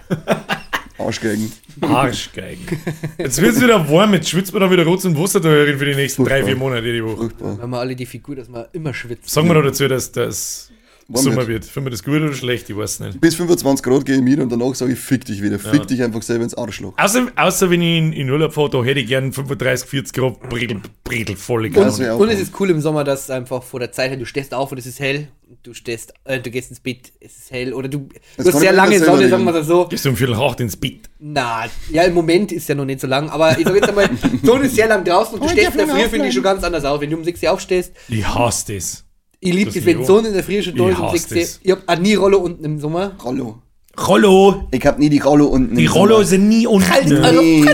Arschgeigen. Arschgeigen. Jetzt wird es wieder warm, jetzt schwitzt man dann wieder rot und Wasser da für die nächsten drei, vier Monate die Woche. Furchtbar. haben wir alle die Figur, dass man immer schwitzt. Sagen wir noch dazu, dass das Sommer wird. Finden wir das gut oder schlecht? Ich weiß nicht. Bis 25 Grad gehe ich mit und danach sage ich, fick dich wieder. Fick dich einfach selber ins Arschloch. Außer, außer wenn ich in, in Urlaub fahre, da hätte ich gern 35, 40 Grad Bredel, Bredel volle wär auch Und es ist cool im Sommer, dass einfach vor der Zeit her, du stehst auf und es ist hell, du stehst, äh, du gehst ins Bett, es ist hell, oder du, du hast sehr mir lange Sonne, sagen wir das so. Gehst du um Viertel acht ins Bett. Na, ja, im Moment ist ja noch nicht so lang, aber ich sag jetzt einmal, Sonne ist sehr lang draußen und du stehst in der Früh, finde ich schon ganz anders aus. Wenn du um 6 Uhr aufstehst, Ich hasse das. Ich liebe Das wenn die. Sonne in der schon da Ich 6 Uhr. das. Ich hab auch nie Rollo unten im Sommer. Rollo. Rollo! Ich hab nie die Rollo unten. Die Rollo Sommer. sind nie unten. Halt, Ne? also- Nee,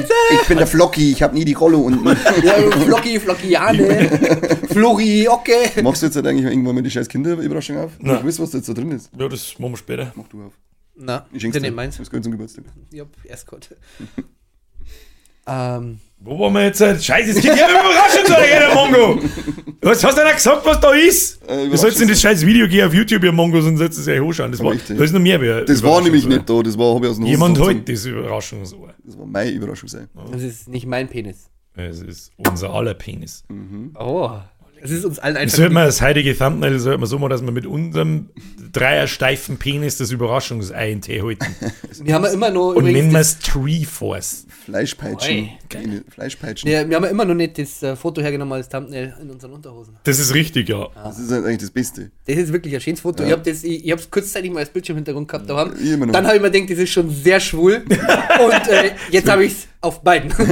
ich bin der Flocky, ich hab nie die Rollo unten. Ja, Flocki, Flockiane, Flori, okay. Machst du jetzt halt eigentlich irgendwann mal die scheiß Kinderüberraschung auf? Nein. Ich weiß, was da jetzt da drin ist. Ja, das machen wir später. Mach du auf. Na, Ich schenk's ja dir. nicht meins. Das gehört zum Geburtstag. Ich hab erst. ähm, Wo waren wir jetzt? Scheiße, es geht ja Überraschung zu der Mongo! Was hast du denn gesagt, was da ist? Äh, Du sollst in das scheiß Video gehen auf YouTube, ihr Mongos, und sollst es ja hochschauen. Das, war, Richtig. da ist noch mehr. wie Das war nämlich Überraschungsohr. nicht da, das war, hab ich aus dem Jemand holt das Überraschungsohr. Das war meine Überraschung sein. das ist nicht mein Penis. Es ist unser aller Penis. Oh, das ist uns allen Das einfach. sollte man als heilige Thumbnail sollte man so machen, dass wir mit unserem dreiersteifen Penis das Überraschungsei in Tee halten. Wir haben ja immer noch Und nennen wir das, es Tree Force. Fleischpeitschen. Oi. Keine Fleischpeitschen. wir, wir haben ja immer noch nicht das äh, Foto hergenommen als Thumbnail in unseren Unterhosen. Das ist richtig, ja. Das ist halt eigentlich das Beste. Das ist wirklich ein schönes Foto. Ich habe das, ich, habe es kurzzeitig mal als Bildschirmhintergrund gehabt. Da haben, Ich immer noch. dann habe ich mir gedacht, das ist schon sehr schwul. Und äh, jetzt habe ich es auf beiden.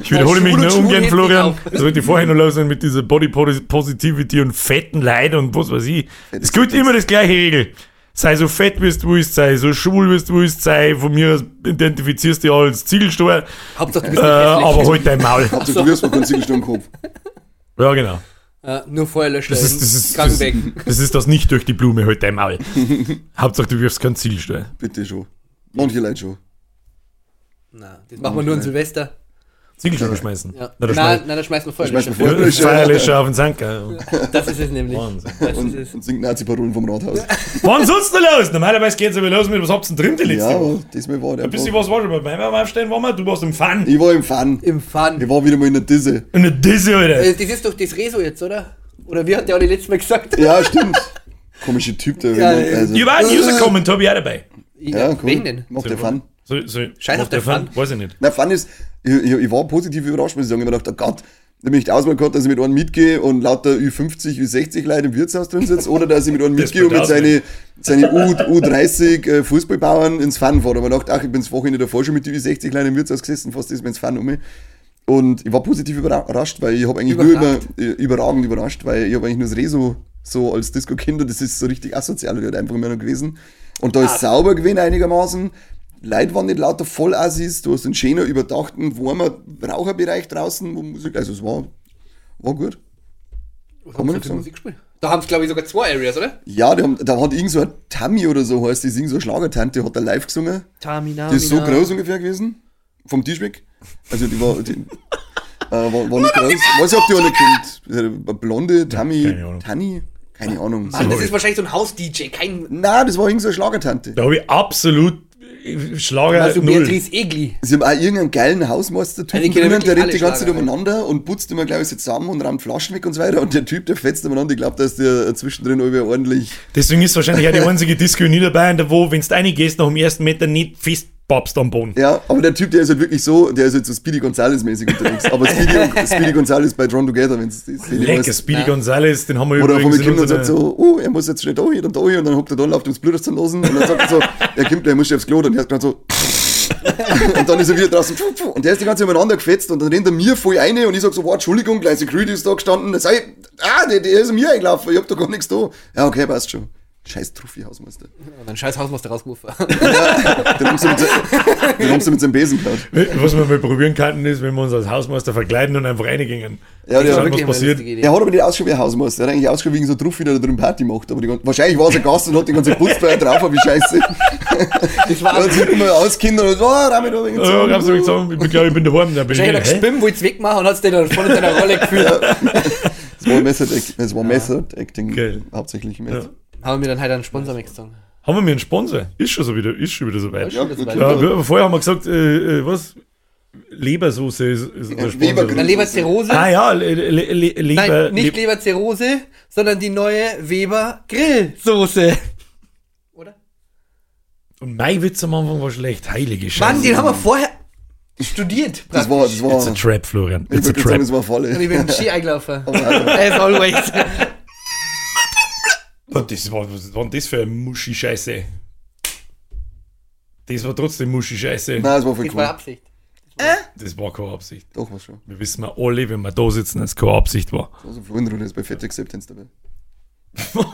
Ich wiederhole mich nur ungern, Florian. Das wollte ich vorher noch los sein mit dieser Body Positivity und fetten Leid und was weiß ich. Es gilt Fettes. immer das gleiche Regel. Sei so fett, wie du willst, sei so schwul, wie du willst, sei von mir aus identifizierst du dich als Ziegelsteuer, Hauptsache, du äh, bist hässlich. aber halt dein Maul. Also du wirst mal keinen Ziegelstein im Kopf. Ja, genau. Äh, nur Feuerlöscher Das ist das, ist, das, weg. das ist das nicht durch die Blume, halt dein Maul. Hauptsache, du wirfst keinen Ziegelsteuer. Bitte schon. Manche Leute schon. Na, das machen wir nur an Silvester. Ziegelsteuer schmeißen. Ja. Na, da nein, schmeißt- nein, da schmeißen wir Feuerlöscher. Feuerlöscher. Feierlöscher auf den Sanker. Das ist es nämlich. Wahnsinn. Das ist Und, es. und singt Nazi-Parolen vom Rathaus. Wann sonst noch los? Normalerweise geht's aber los mit, was habt ihr denn drin die letzte Ja, Woche? diesmal war der. Ein bisschen was war schon bei meinem Aufstehen, waren wir? Du warst im Fun. Ich war im Fun. Im Fun. Ich war wieder mal in der Disse. Eine Disse, Alter. Äh, Das ist doch das Rezo jetzt, oder? Oder wie hat der alle letztes Mal gesagt? Ja, stimmt. Komischer Typ, der. Ja, also, Ich war ein User-Comment, hab ich auch dabei. ja, cool. Wen denn? Macht der Fun. So, so, Scheiß auf der Fun? Fun. Weiß ich nicht. Na, Fun ist, ich, ich, ich war positiv überrascht, muss ich sagen. Ich hab mir gedacht, oh Gott, da bin ich die Auswahl gehabt, dass ich mit einem mitgehe und lauter Ü50, Ü60 Leute im Wirtshaus drin sitze, oder dass ich mit einem mitgehe und mit wird seinen seine U, U30 äh, Fußballbauern ins Fun fahre. Hab ich mir gedacht, ach, ich bin das Wochenende davor schon mit den Ü60 Leuten im Wirtshaus gesessen, fast ist mir ins Fun um. Und ich war positiv überrascht, weil ich habe eigentlich Überragt. nur über, äh, überragend überrascht, weil ich habe eigentlich nur das Rezo so als Disco-Kinder, das ist so richtig asozial halt einfach immer noch gewesen. Und da ist sauber gewesen einigermaßen. Leute waren nicht lauter Vollassis, du hast einen schöner, überdachten, warmer Raucherbereich draußen, wo Musik, also es war, war gut. Was Kann man nicht. Musik gespielt? Da haben es, glaube ich, sogar zwei Areas, oder? Ja, die haben, da hat irgend so ein Tammy oder so heißt, die ist irgend so eine Schlagertante, hat da live gesungen. Tamina. Die ist so groß ungefähr gewesen, vom Tisch weg. Also die war, die, äh, war, war nicht groß. Was habt ihr alle kennt? Eine blonde Tammy, keine Ahnung. Tanni? Keine Ahnung. Mann, das ist wahrscheinlich so ein Haus-DJ, kein. Nein, das war irgend so eine Schlagertante. Da habe ich absolut äh, Schlager Also null. Beatrice Egli. Sie haben auch irgendeinen geilen Hausmeister-Typen Also die kennen drinnen, der rennt die ganze Zeit umeinander und putzt immer, glaube ich, so zusammen und rammt Flaschen weg und so weiter. Und der Typ, der fetzt umeinander. Ich glaube, dass der zwischendrin irgendwie ordentlich. Deswegen ist wahrscheinlich auch die einzige Disco in Niederbayern, wo, wenn du reingehst, nach dem ersten Meter nicht fest babst am Boden. Ja, aber der Typ, der ist halt wirklich so, der ist halt so Speedy Gonzales-mäßig unterwegs. Aber Speedy, Speedy Gonzales bei Drawn Together, wenn es das Lecker, Speedy Gonzales, den haben wir Oder übrigens in kommt und sagt so, oh, er muss jetzt schnell da hin und da hin und dann hockt er da und läuft ums Blut zum Losen und dann sagt er so, er kommt, er muss schnell aufs Klo und er hat gerade so und dann ist er wieder draußen und der ist die ganze Zeit umeinander gefetzt und dann rennt er mir voll rein und ich sag so, wow, Entschuldigung, gleich Security ist da gestanden, sag ich, ah, der, der ist an mir eingelaufen, ich hab da gar nichts da. Ja, okay, passt schon. Scheiß Truffi-Hausmeister. Und dann scheiß Hausmeister rausgerufen. Den haben sie mit, mit seinem Besen gehauen. Was wir mal probieren könnten, ist, wenn wir uns als Hausmeister verkleiden und einfach reingingen. Ja, der, hat- wirklich- was passiert? der hat aber nicht ausgeschaut wie ein Hausmeister, der hat eigentlich ausgeschaut wie so ein Truffi, der da drin Party macht. Aber die, wahrscheinlich war es ein Gast und hat die ganze Putzfeier drauf, aber wie scheiße. Das war Er hat sich immer auskindern und so, oh, Rami, da bin ich Ja, ich hab's so gesagt, ich bin, glaube ich, bin daheim. Da bin ich hat er gespimmt, wollte es wegmachen und hat es dann voll in seiner Rolle gefühlt. Es war Method, Act- es war Method Acting hauptsächlich mit. Ja. Haben wir dann halt einen Sponsor mitgezogen. Haben wir mir einen Sponsor? Ist schon so wieder, ist schon wieder so weit. Ja, Ja, ja. wir, aber vorher haben wir gesagt, äh, äh, was? Lebersoße ist, ist Sponsor. Dann Leberzirrhose. Ah ja, Le Le Le Leber. Nein, nicht Leb- Leberzirrhose, sondern die neue Weber Grillsoße. Oder? Und mein Witz am Anfang war schlecht. Heilige Scheiße. Mann, den haben wir vorher studiert. Das war, das war, It's a trap, Florian. ich It's a würde sagen, trap. das war voll. Und ich bin Ski eingelaufen. Aber, Alter, As always. Was das war, was war denn das für eine Muschi-Scheiße? Das war trotzdem Muschi-Scheiße. Nein, das war voll Das war cool. Absicht. Das war keine Absicht. Doch, was schon. Wir wissen wir alle, wenn wir da sitzen, dass es keine Absicht war. Also Florian ist bei Fett Acceptance dabei.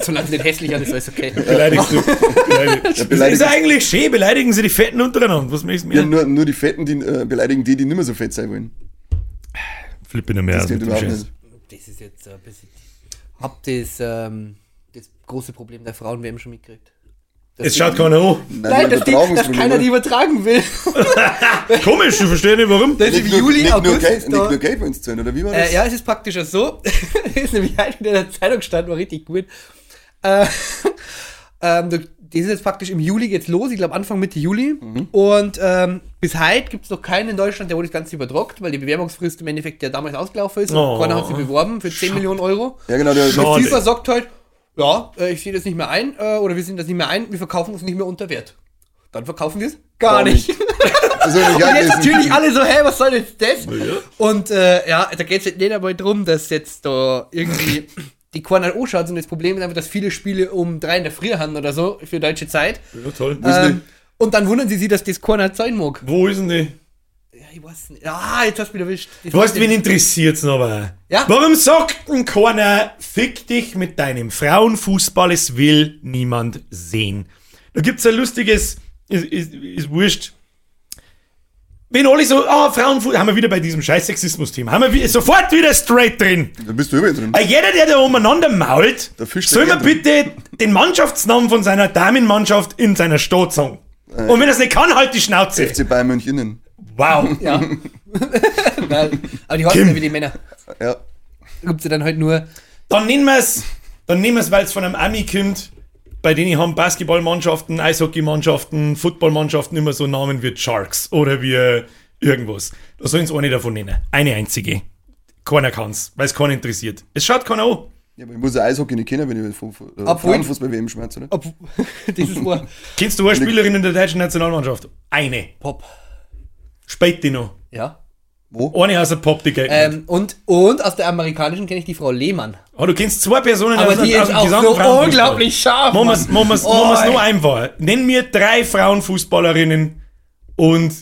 Solange es nicht hässlich ist, ist alles okay. Beleidigst du? Beleidigst. Das beleidigt- ist eigentlich schön, beleidigen sie die Fetten untereinander. Was möchtest du Ja, mir? nur, nur die Fetten, die äh, beleidigen die, die nicht mehr so fett sein wollen. Flippe nicht mehr Das nicht. Das ist jetzt ein bisschen. Hab das, ähm, das große Problem der Frauen-WM schon mitgekriegt. Dass Es die- schaut keiner an. Nein, dass, die, dass keiner die übertragen will. Komisch, du verstehst nicht warum. Das ist Nicht nur, Juli, nicht nur August. Geld, ist nicht nur wollen sie zahlen, oder wie war das? Äh, ja, es ist praktisch ja so. ist nämlich heute in der Zeitung stand, war richtig gut. Äh, ähm, das ist jetzt praktisch im Juli geht's los, ich glaube Anfang Mitte Juli. Mhm. Und ähm, bis heute gibt es noch keinen in Deutschland, der wurde das Ganze überdruckt, weil die Bewerbungsfrist im Endeffekt ja damals ausgelaufen ist. Oh. keiner hat sie beworben für 10 Millionen Euro. Ja, genau, der, Schade. Und FIFA sagt halt, ja, äh, ich sehe das nicht mehr ein, äh, oder wir sehen das nicht mehr ein, wir verkaufen es nicht mehr unter Wert. Dann verkaufen wir es gar, Gar nicht. nicht. Und jetzt natürlich alle so, hä, was soll jetzt das? Und äh, ja, da geht es nicht einmal drum, dass jetzt da irgendwie die Corner anschaut, sondern das Problem ist einfach, dass viele Spiele um drei in der Früh haben oder so für deutsche Zeit. Ja, toll. Ähm, und dann wundern sie sich, dass das Corner sein mag. Wo ist denn die? Ja, ich weiß nicht. Ah, jetzt hast du mich erwischt. Das Weißt du, wen interessiert's noch aber? Ja. Warum sagt denn keiner, fick dich mit deinem Frauenfußball, es will niemand sehen? Da gibt's ein lustiges, ist, ist, ist wurscht. Wenn alle so, ah, Frauenfußball, haben wir wieder bei diesem scheiß Sexismus-Thema, haben wir wie- sofort wieder straight drin. Da bist du überall drin. Ah, Jeder, der da umeinander mault, Der Fisch soll mir bitte den Mannschaftsnamen von seiner Damenmannschaft in seiner Stadt sagen. Äh. Und wenn er es nicht kann, halt die Schnauze. FC Bayern München. Wow. Ja. Aber die heißen Kim. ja wie die Männer. Ja. Da gibt's ja dann halt nur. Dann nehmen wir es, dann nehmen wir es, weil es von einem Ami kommt, bei denen haben Basketballmannschaften, Eishockeymannschaften, Footballmannschaften immer so Namen wie Sharks oder wie irgendwas. Da sollen sie eine davon nennen. Eine einzige. Keiner kann's, weil es keinen interessiert. Es schaut keiner an. Ja, aber ich muss ja Eishockey nicht kennen, wenn ich von äh, Frauenfußball WM schmerz, oder? Ob, dieses Wort. Kennst du eine Spielerin in der deutschen Nationalmannschaft? Eine. Pop. Spät die noch. Ja. Wo? Eine aus der Pop, die. Ähm, und, und aus der amerikanischen kenne ich die Frau Lehmann. Oh, du kennst zwei Personen Aber aus, die aus ist dem auch so unglaublich scharf. Machen machen wir's, Oh, nur einfach. Nenn mir drei Frauenfußballerinnen und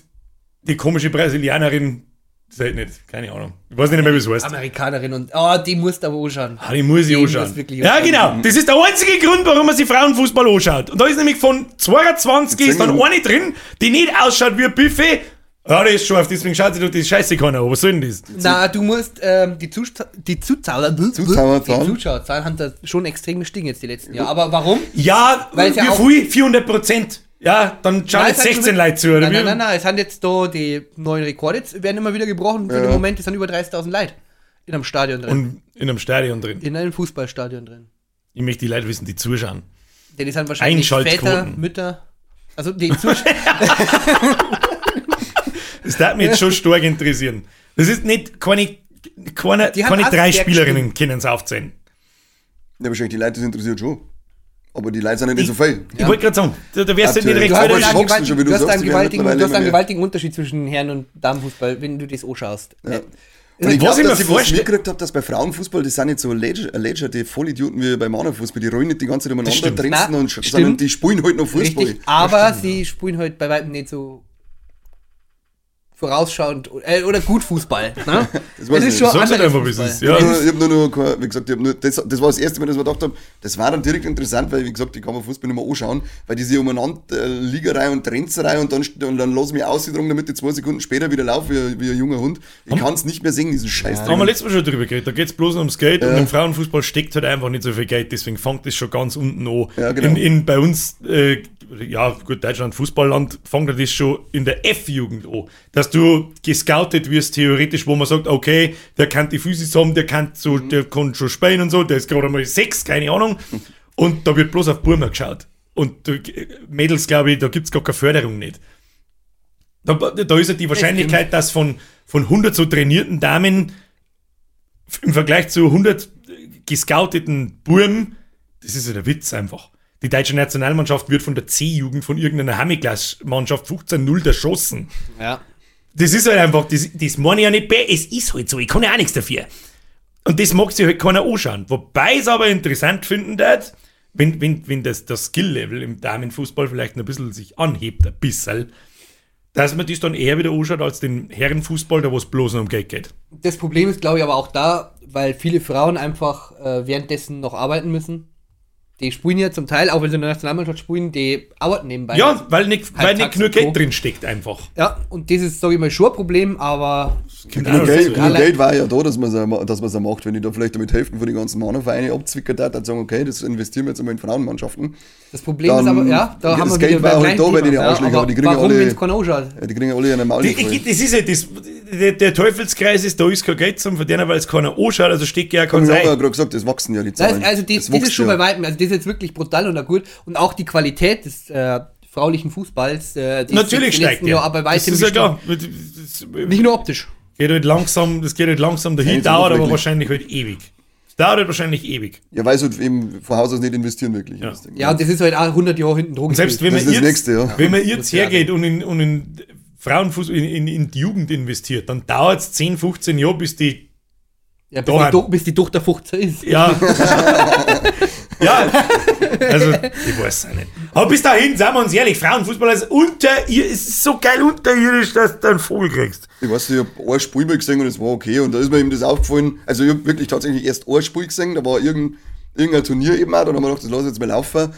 die komische Brasilianerin, das halt nicht, keine Ahnung. Ich weiß nicht mehr, wie es heißt. Amerikanerin und, oh, die musst du aber anschauen. Ah, die muss ich Die anschauen. muss Ja, genau. Das ist der einzige Grund, warum man sich Frauenfußball anschaut. Und da ist nämlich von 22 ist dann wir- eine drin, die nicht ausschaut wie ein Buffet. Ja, die ist scharf, deswegen schaut sich doch die Scheiße keiner an. Was soll denn das? Na, du musst ähm, die, Zuschau die Zuschauer, die Zuschauerzahlen? Haben da schon extrem gestiegen jetzt die letzten Jahre. Aber warum? Ja, Weil es wie ja viel? 400 Prozent. Ja, dann schauen Nein, jetzt es hat 16 schon- Leute zu, oder Nein, wie? nein, nein, nein, es sind jetzt da die neuen Rekorde, jetzt werden immer wieder gebrochen. Für Ja. den Moment es sind über 30.000 Leute in einem Stadion drin. Und in einem Stadion drin. in einem Fußballstadion drin. Ich möchte die Leute wissen, die zuschauen. Denn die sind wahrscheinlich. Väter, Mütter. Also die Zuschauer. Das darf mich jetzt schon stark interessieren. Das ist nicht, keine, keine, Die keine drei Spielerinnen können es aufzählen. Ja, wahrscheinlich die Leute, das interessiert schon. Aber die Leute sind nicht so viel. Ich wollte gerade sagen, da, da wärst du nicht recht Du hast, schon, du du hast sagst, einen die gewaltigen, du hast einen gewaltigen Unterschied zwischen Herren- und Damenfußball, wenn du das anschaust. Ja. Ja. Und ich Was glaube, ich mir dass ich was mitgekriegt habe, dass bei Frauenfußball, das sind nicht so lädscherte Vollidioten wie bei Männerfußball. Die rollen nicht die ganze Zeit umeinander, trenzen Na, und stimmt. sondern die spielen halt noch Fußball. Richtig, aber sie spielen halt bei weitem nicht so vorausschauend äh, oder gut Fußball. Ne? Das weiß ich nicht. Sag's halt einfach, wie es Fußball. ist. Ja. nur, ich hab nur, noch, kein- wie gesagt, nur, das, das war das erste Mal, dass ich mir gedacht habe, das war dann direkt interessant, weil, wie gesagt, ich kann mir Fußball nicht mehr anschauen, weil diese umeinander äh, Liegerei und Trenzerei und dann, und dann lass ich mich ausdrungen, damit ich zwei Sekunden später wieder laufe wie, wie ein junger Hund. Ich kann es nicht mehr singen, diesen Scheiß. Da haben wir letztes Mal schon drüber geredet. Da geht es bloß ums Geld und im Frauenfußball steckt halt einfach nicht so viel Geld, deswegen fängt das schon ganz unten an. Ja, genau. in, in, bei uns, äh, ja, gut, Deutschland, Fußballland, fängt das schon in der F-Jugend an. Dass du gescoutet wirst, theoretisch, wo man sagt, okay, der kann die Physis haben, der kann, so, der kann schon spielen und so, der ist gerade mal sechs, keine Ahnung. Und da wird bloß auf Burma geschaut. Und äh, Mädels, glaube ich, da gibt es gar keine Förderung nicht. Da, da ist ja die Wahrscheinlichkeit, dass von, von 100 so trainierten Damen im Vergleich zu 100 gescouteten Burm, das ist ja der Witz einfach. Die deutsche Nationalmannschaft wird von der C-Jugend, von irgendeiner Hamiglas-Mannschaft 15-0 erschossen. Ja. Das ist halt einfach, das, das meine ich ja nicht bei, es ist halt so, ich kann ja auch nichts dafür. Und das mag sich halt keiner anschauen. Wobei es aber interessant finden wird, wenn, wenn, wenn das, das Skill-Level im Damenfußball vielleicht ein bisschen sich anhebt, ein bisschen, dass man das dann eher wieder anschaut als den Herrenfußball, da wo es bloß nur um Geld geht. Das Problem ist, glaube ich, aber auch da, weil viele Frauen einfach äh, währenddessen noch arbeiten müssen. Die spielen ja zum Teil, auch wenn sie in der Nationalmannschaft spielen, die arbeiten nebenbei. Ja, weil nicht, weil nicht genug. Geld drin steckt einfach. Ja, und das ist, sage ich mal, schon ein Problem, aber Genug Geld, genug Alle- Geld war ja da, dass man es auch macht. Wenn ich da vielleicht damit helfen von den ganzen Männervereinen abzwickern darf, dann sagen, okay, das investieren wir jetzt einmal in Frauenmannschaften. das Problem Dann- ist aber, ja, da das haben wir Geld war halt da bei Thema. den Arschlöchern, aber aber die kriegen warum, alle- wenn es? Ja, die kriegen alle einen Maul das ist ja das, der, der Teufelskreis ist, da ist kein Geld zum Verdienen, weil es keiner anschaut, also steckt ja kein Ich habe ja gerade gesagt, das wachsen ja die Das Zahlen. heißt, also die, das das ist wächst schon ja. bei weitem, also das ist jetzt wirklich brutal und auch gut. Und auch die Qualität des äh, fraulichen Fußballs, äh, die Natürlich ist steigt. Jahren aber Das weitem ist ja klar. Das Nicht nur optisch. Geht halt langsam, das geht halt langsam dahin, dauert aber wirklich. wahrscheinlich halt ewig. Das dauert halt wahrscheinlich ewig. Ja, weil sie halt eben von Haus aus nicht investieren wirklich. Ja. Das Ding. Ja, und das ist halt auch 100 Jahre hinten drum. Selbst wenn Das man jetzt, Nächste, ja. wenn man jetzt hergeht und in, und in Frauenfußball, in, in, in die Jugend investiert, dann dauert es 10, 15 Jahre, bis die ja, bis, die, bis die Tochter 15 ist. Ja. ja, also, ich weiß es auch nicht. Aber bis dahin, sagen wir uns ehrlich, Frauenfußball ist unter ihr, es ist so geil unterirdisch, dass du einen Vogel kriegst. Ich weiß, ich habe ein Spiel mal gesehen und das war okay. Und da ist mir eben das aufgefallen. Also, ich habe wirklich tatsächlich erst ein Spiel gesehen, da war irgendein, irgendein Turnier eben auch. Dann haben wir gedacht, das lasse ich jetzt mal laufen.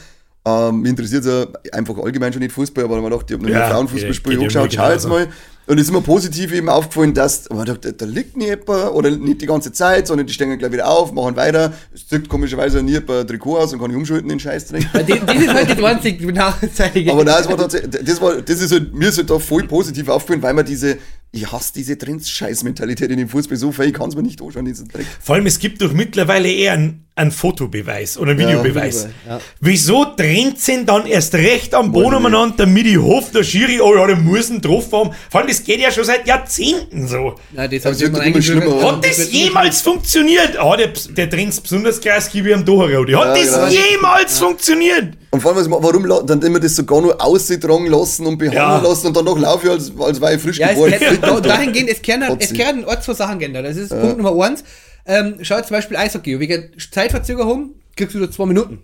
Ähm, mich interessiert ja einfach allgemein schon nicht Fußball, aber dann haben wir gedacht, ich habe noch Ja, Frauenfußballspiel angeschaut, schau jetzt mal. Und es ist mir positiv eben aufgefallen, dass, aber da, da, liegt nie jemand, oder nicht die ganze Zeit, sondern die stehen gleich wieder auf, machen weiter. Es zückt komischerweise nie ein Trikot aus und kann ich umschalten, den Scheißdreck. Das, das ist halt die einzige benachteilige. Aber nein, es war tatsächlich, das, war, das ist halt, mir ist halt da voll positiv aufgefallen, weil man diese, ich hasse diese Trends-Scheiß-Mentalität in dem Fußball so ich kann es mir nicht anschauen, diesen Dreck. Vor allem, es gibt doch mittlerweile eher einen einen Fotobeweis oder einen Videobeweis. Videobeweis, ja. Wieso trennt sie dann erst recht am Boden umeinander, damit ich hoffe, der Schiri, oh ja, der muss ihn getroffen haben. Vor allem, das geht ja schon seit Jahrzehnten so. Ja, das es doch immer schlimmer. Hat das jemals funktioniert? Ah, der, der trennt besonders krass wie am Doherrodi. Hat Ja, das genau. jemals funktioniert? Und vor allem, warum dann immer das sogar nur ausgetragen lassen und behandeln Ja. lassen und dann noch laufe ich, als, als wäre ich frisch Ja, es geboren. kann, da, dahingehend, es können, es Trotzdem. können Ort zwei Sachen geändert. Das ist Punkt Nummer eins. Ähm, schau zum Beispiel Eishockey. Wegen Zeitverzögerung kriegst du da zwei Minuten.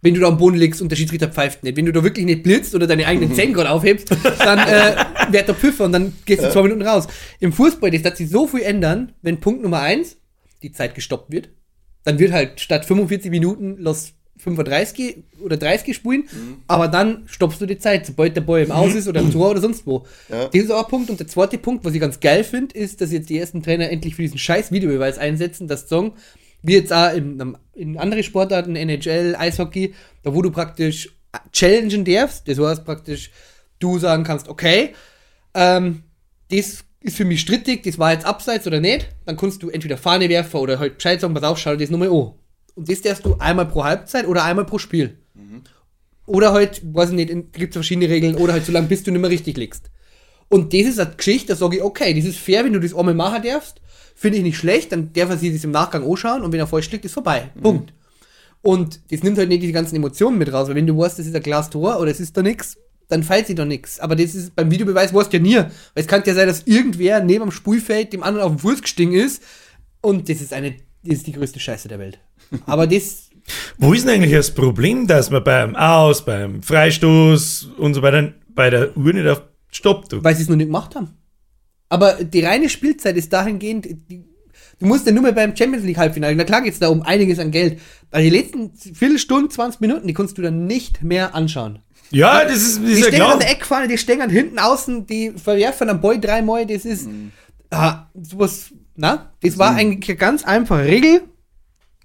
Wenn du da am Boden liegst und der Schiedsrichter pfeift nicht. Wenn du da wirklich nicht blitzt oder deine eigenen Zähne gerade aufhebst, dann äh, wird der Pfiffer und dann gehst du zwei Minuten raus. Im Fußball, das wird sich so viel ändern, wenn Punkt Nummer eins die Zeit gestoppt wird. Dann wird halt statt 45 Minuten los 35 oder 30 spulen, aber dann stoppst du die Zeit, sobald der Ball im Aus ist oder im Tor oder sonst wo. Ja. Das ist auch ein Punkt. Und der zweite Punkt, was ich ganz geil finde, ist, dass jetzt die ersten Trainer endlich für diesen scheiß Videobeweis einsetzen, das Song, wie jetzt auch in, in andere Sportarten, NHL, Eishockey, da wo du praktisch challengen darfst, das heißt praktisch, du sagen kannst, okay, ähm, das ist für mich strittig, das war jetzt abseits oder nicht, dann kannst du entweder Fahne werfen oder halt Bescheid sagen, pass auf, schau dir das nochmal an. Und das darfst du einmal pro Halbzeit oder einmal pro Spiel. Oder halt, weiß ich nicht, gibt es verschiedene Regeln, oder halt so lange, bis du nicht mehr richtig liegst. Und das ist eine Geschichte, da sage ich, okay, das ist fair, wenn du das einmal machen darfst, finde ich nicht schlecht, dann darf er sich das im Nachgang anschauen und wenn er falsch liegt, ist vorbei. Punkt. Und das nimmt halt nicht die ganzen Emotionen mit raus, weil wenn du weißt, das ist ein Glastor oder es ist da nichts, dann fällt sich da nichts. Aber das ist beim Videobeweis weißt du ja nie. Weil es kann ja sein, dass irgendwer neben dem Spielfeld dem anderen auf den Fuß gestiegen ist und das ist eine, das ist die größte Scheiße der Welt. Aber das, Wo ist denn eigentlich das Problem, dass man beim Aus, beim Freistoß und so weiter bei der Uhr nicht auf Stopp tut? weil sie es noch nicht gemacht haben. Aber die reine Spielzeit ist dahingehend, die, du musst ja nur mal beim Champions League Halbfinale, na klar geht es da um einiges an Geld, aber die letzten Viertelstunde, 20 Minuten, die kannst du dann nicht mehr anschauen. Ja, das ist, das Die ist ja stehen klar. an der Eckfahne, die stehen hinten außen, die verwerfen am Boy dreimal, das ist, ah, sowas, na, das war eigentlich eine ganz einfache Regel.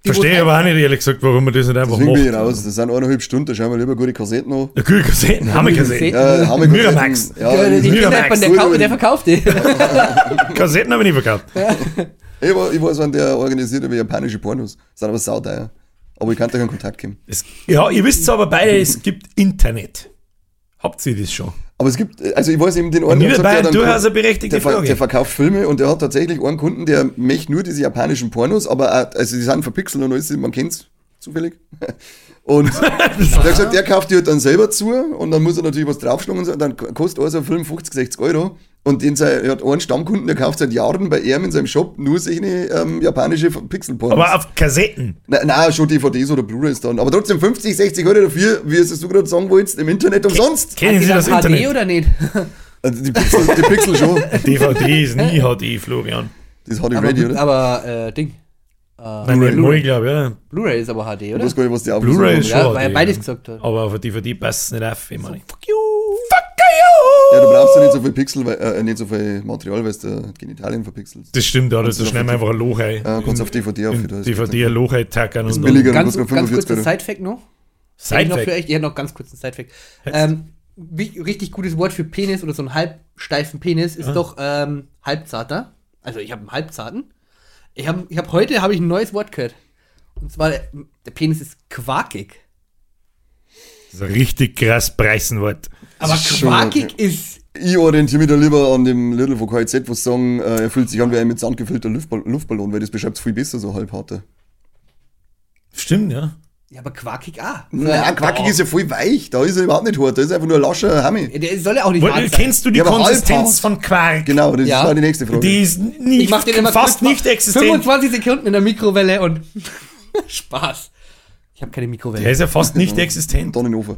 Verstehe aber auch nicht, ehrlich gesagt, warum man das nicht einfach Deswegen bin ich macht. raus. Das sind eineinhalb Stunden, da schauen wir lieber gute Kassetten an. Ja, Kühl Kassetten, haben wir Kassetten. Ja, haben wir Miramax. Ja, Ja, die. Kinderbank, der, kau- der verkauft die. Kassetten habe ich nicht verkauft. ich, war, ich weiß, wenn der organisiert über japanische Pornos. Sind aber sauteuer. Aber ich kann euch in Kontakt kommen. Es, ja, ihr wisst aber beide, es gibt Internet. Habt ihr das schon? Aber es gibt, also ich weiß eben den einen, der dann- der, Frage. der verkauft Filme und der hat tatsächlich einen Kunden, der möchte nur diese japanischen Pornos, aber auch, also die sind verpixelt und alles, man kennt's zufällig. Und der hat gesagt, der kauft die halt dann selber zu und dann muss er natürlich was draufschlagen und so, dann kostet also ein Film 50, 60 Euro. Und den sei, er hat einen Stammkunden, der kauft seit Jahren bei ihm in seinem Shop nur solche ähm, japanische Pixelpornos. Aber auf Kassetten. Nein, nein, schon DVDs oder Blu-rays dann. Aber trotzdem 50, 60 Euro dafür, wie es du gerade sagen wolltest, im Internet umsonst. Kennen Sie die das dann HD Internet? oder nicht? Also die Pixel, die Pixel schon. DVD ist nie HD, Florian. Das ist HD aber, Ready, oder? aber äh, Ding. Nein, Blu-ray. Blu ich glaube, ja. Blu-ray ist aber HD, Ich oder? weiß gar nicht, was die Blu-ray ist ist. schon. Ja, weil er HD, beides ja. gesagt hat. Aber auf der DVD passt es nicht auf, ich meine. Fuck you! Ja, du brauchst ja nicht so viel Pixel, weil, äh, nicht so viel Material, weil du äh, Genitalien verpixelst. Das stimmt, ja, das du schnell einfach ein Loch ein. Äh, kannst auf DVD auf. ist- DVD ein Loch eintackern und billiger. Ganz, ganz 45 kurzes Euro. Sidefact noch. Ich für Sidefact. ich hätte noch ganz kurz einen Sidefact. Ähm, richtig gutes Wort für Penis oder so einen halbsteifen Penis ist doch ähm, halbzarter. Also ich habe einen halbzarten. Ich habe ich hab heute habe ich ein neues Wort gehört. Und zwar der, der Penis ist quakig. Das ist ein richtig krass Preisenwort. Aber quakig ist Ich orientiere mich da lieber an dem Little von KZ, wo sie sagen, äh, er fühlt sich an wie ein mit Sand gefüllter Luftball Luftballon, weil das beschreibt es viel besser, so halbharter. Stimmt, ja. Ja, aber quakig auch. Nein, quackig ist ja voll weich, da ist er überhaupt nicht hart, da ist einfach nur ein lascher Hammi. Der soll ja auch nicht Wo- hart sein. Kennst du die Ja, Konsistenz von Quark? Genau, das Ja. ist auch die nächste Frage. Die ist nicht, Ich mach den immer fast nicht existent. 25 Sekunden in der Mikrowelle und Spaß. Ich habe keine Mikrowelle. Der ist ja fast nicht existent. Ofen.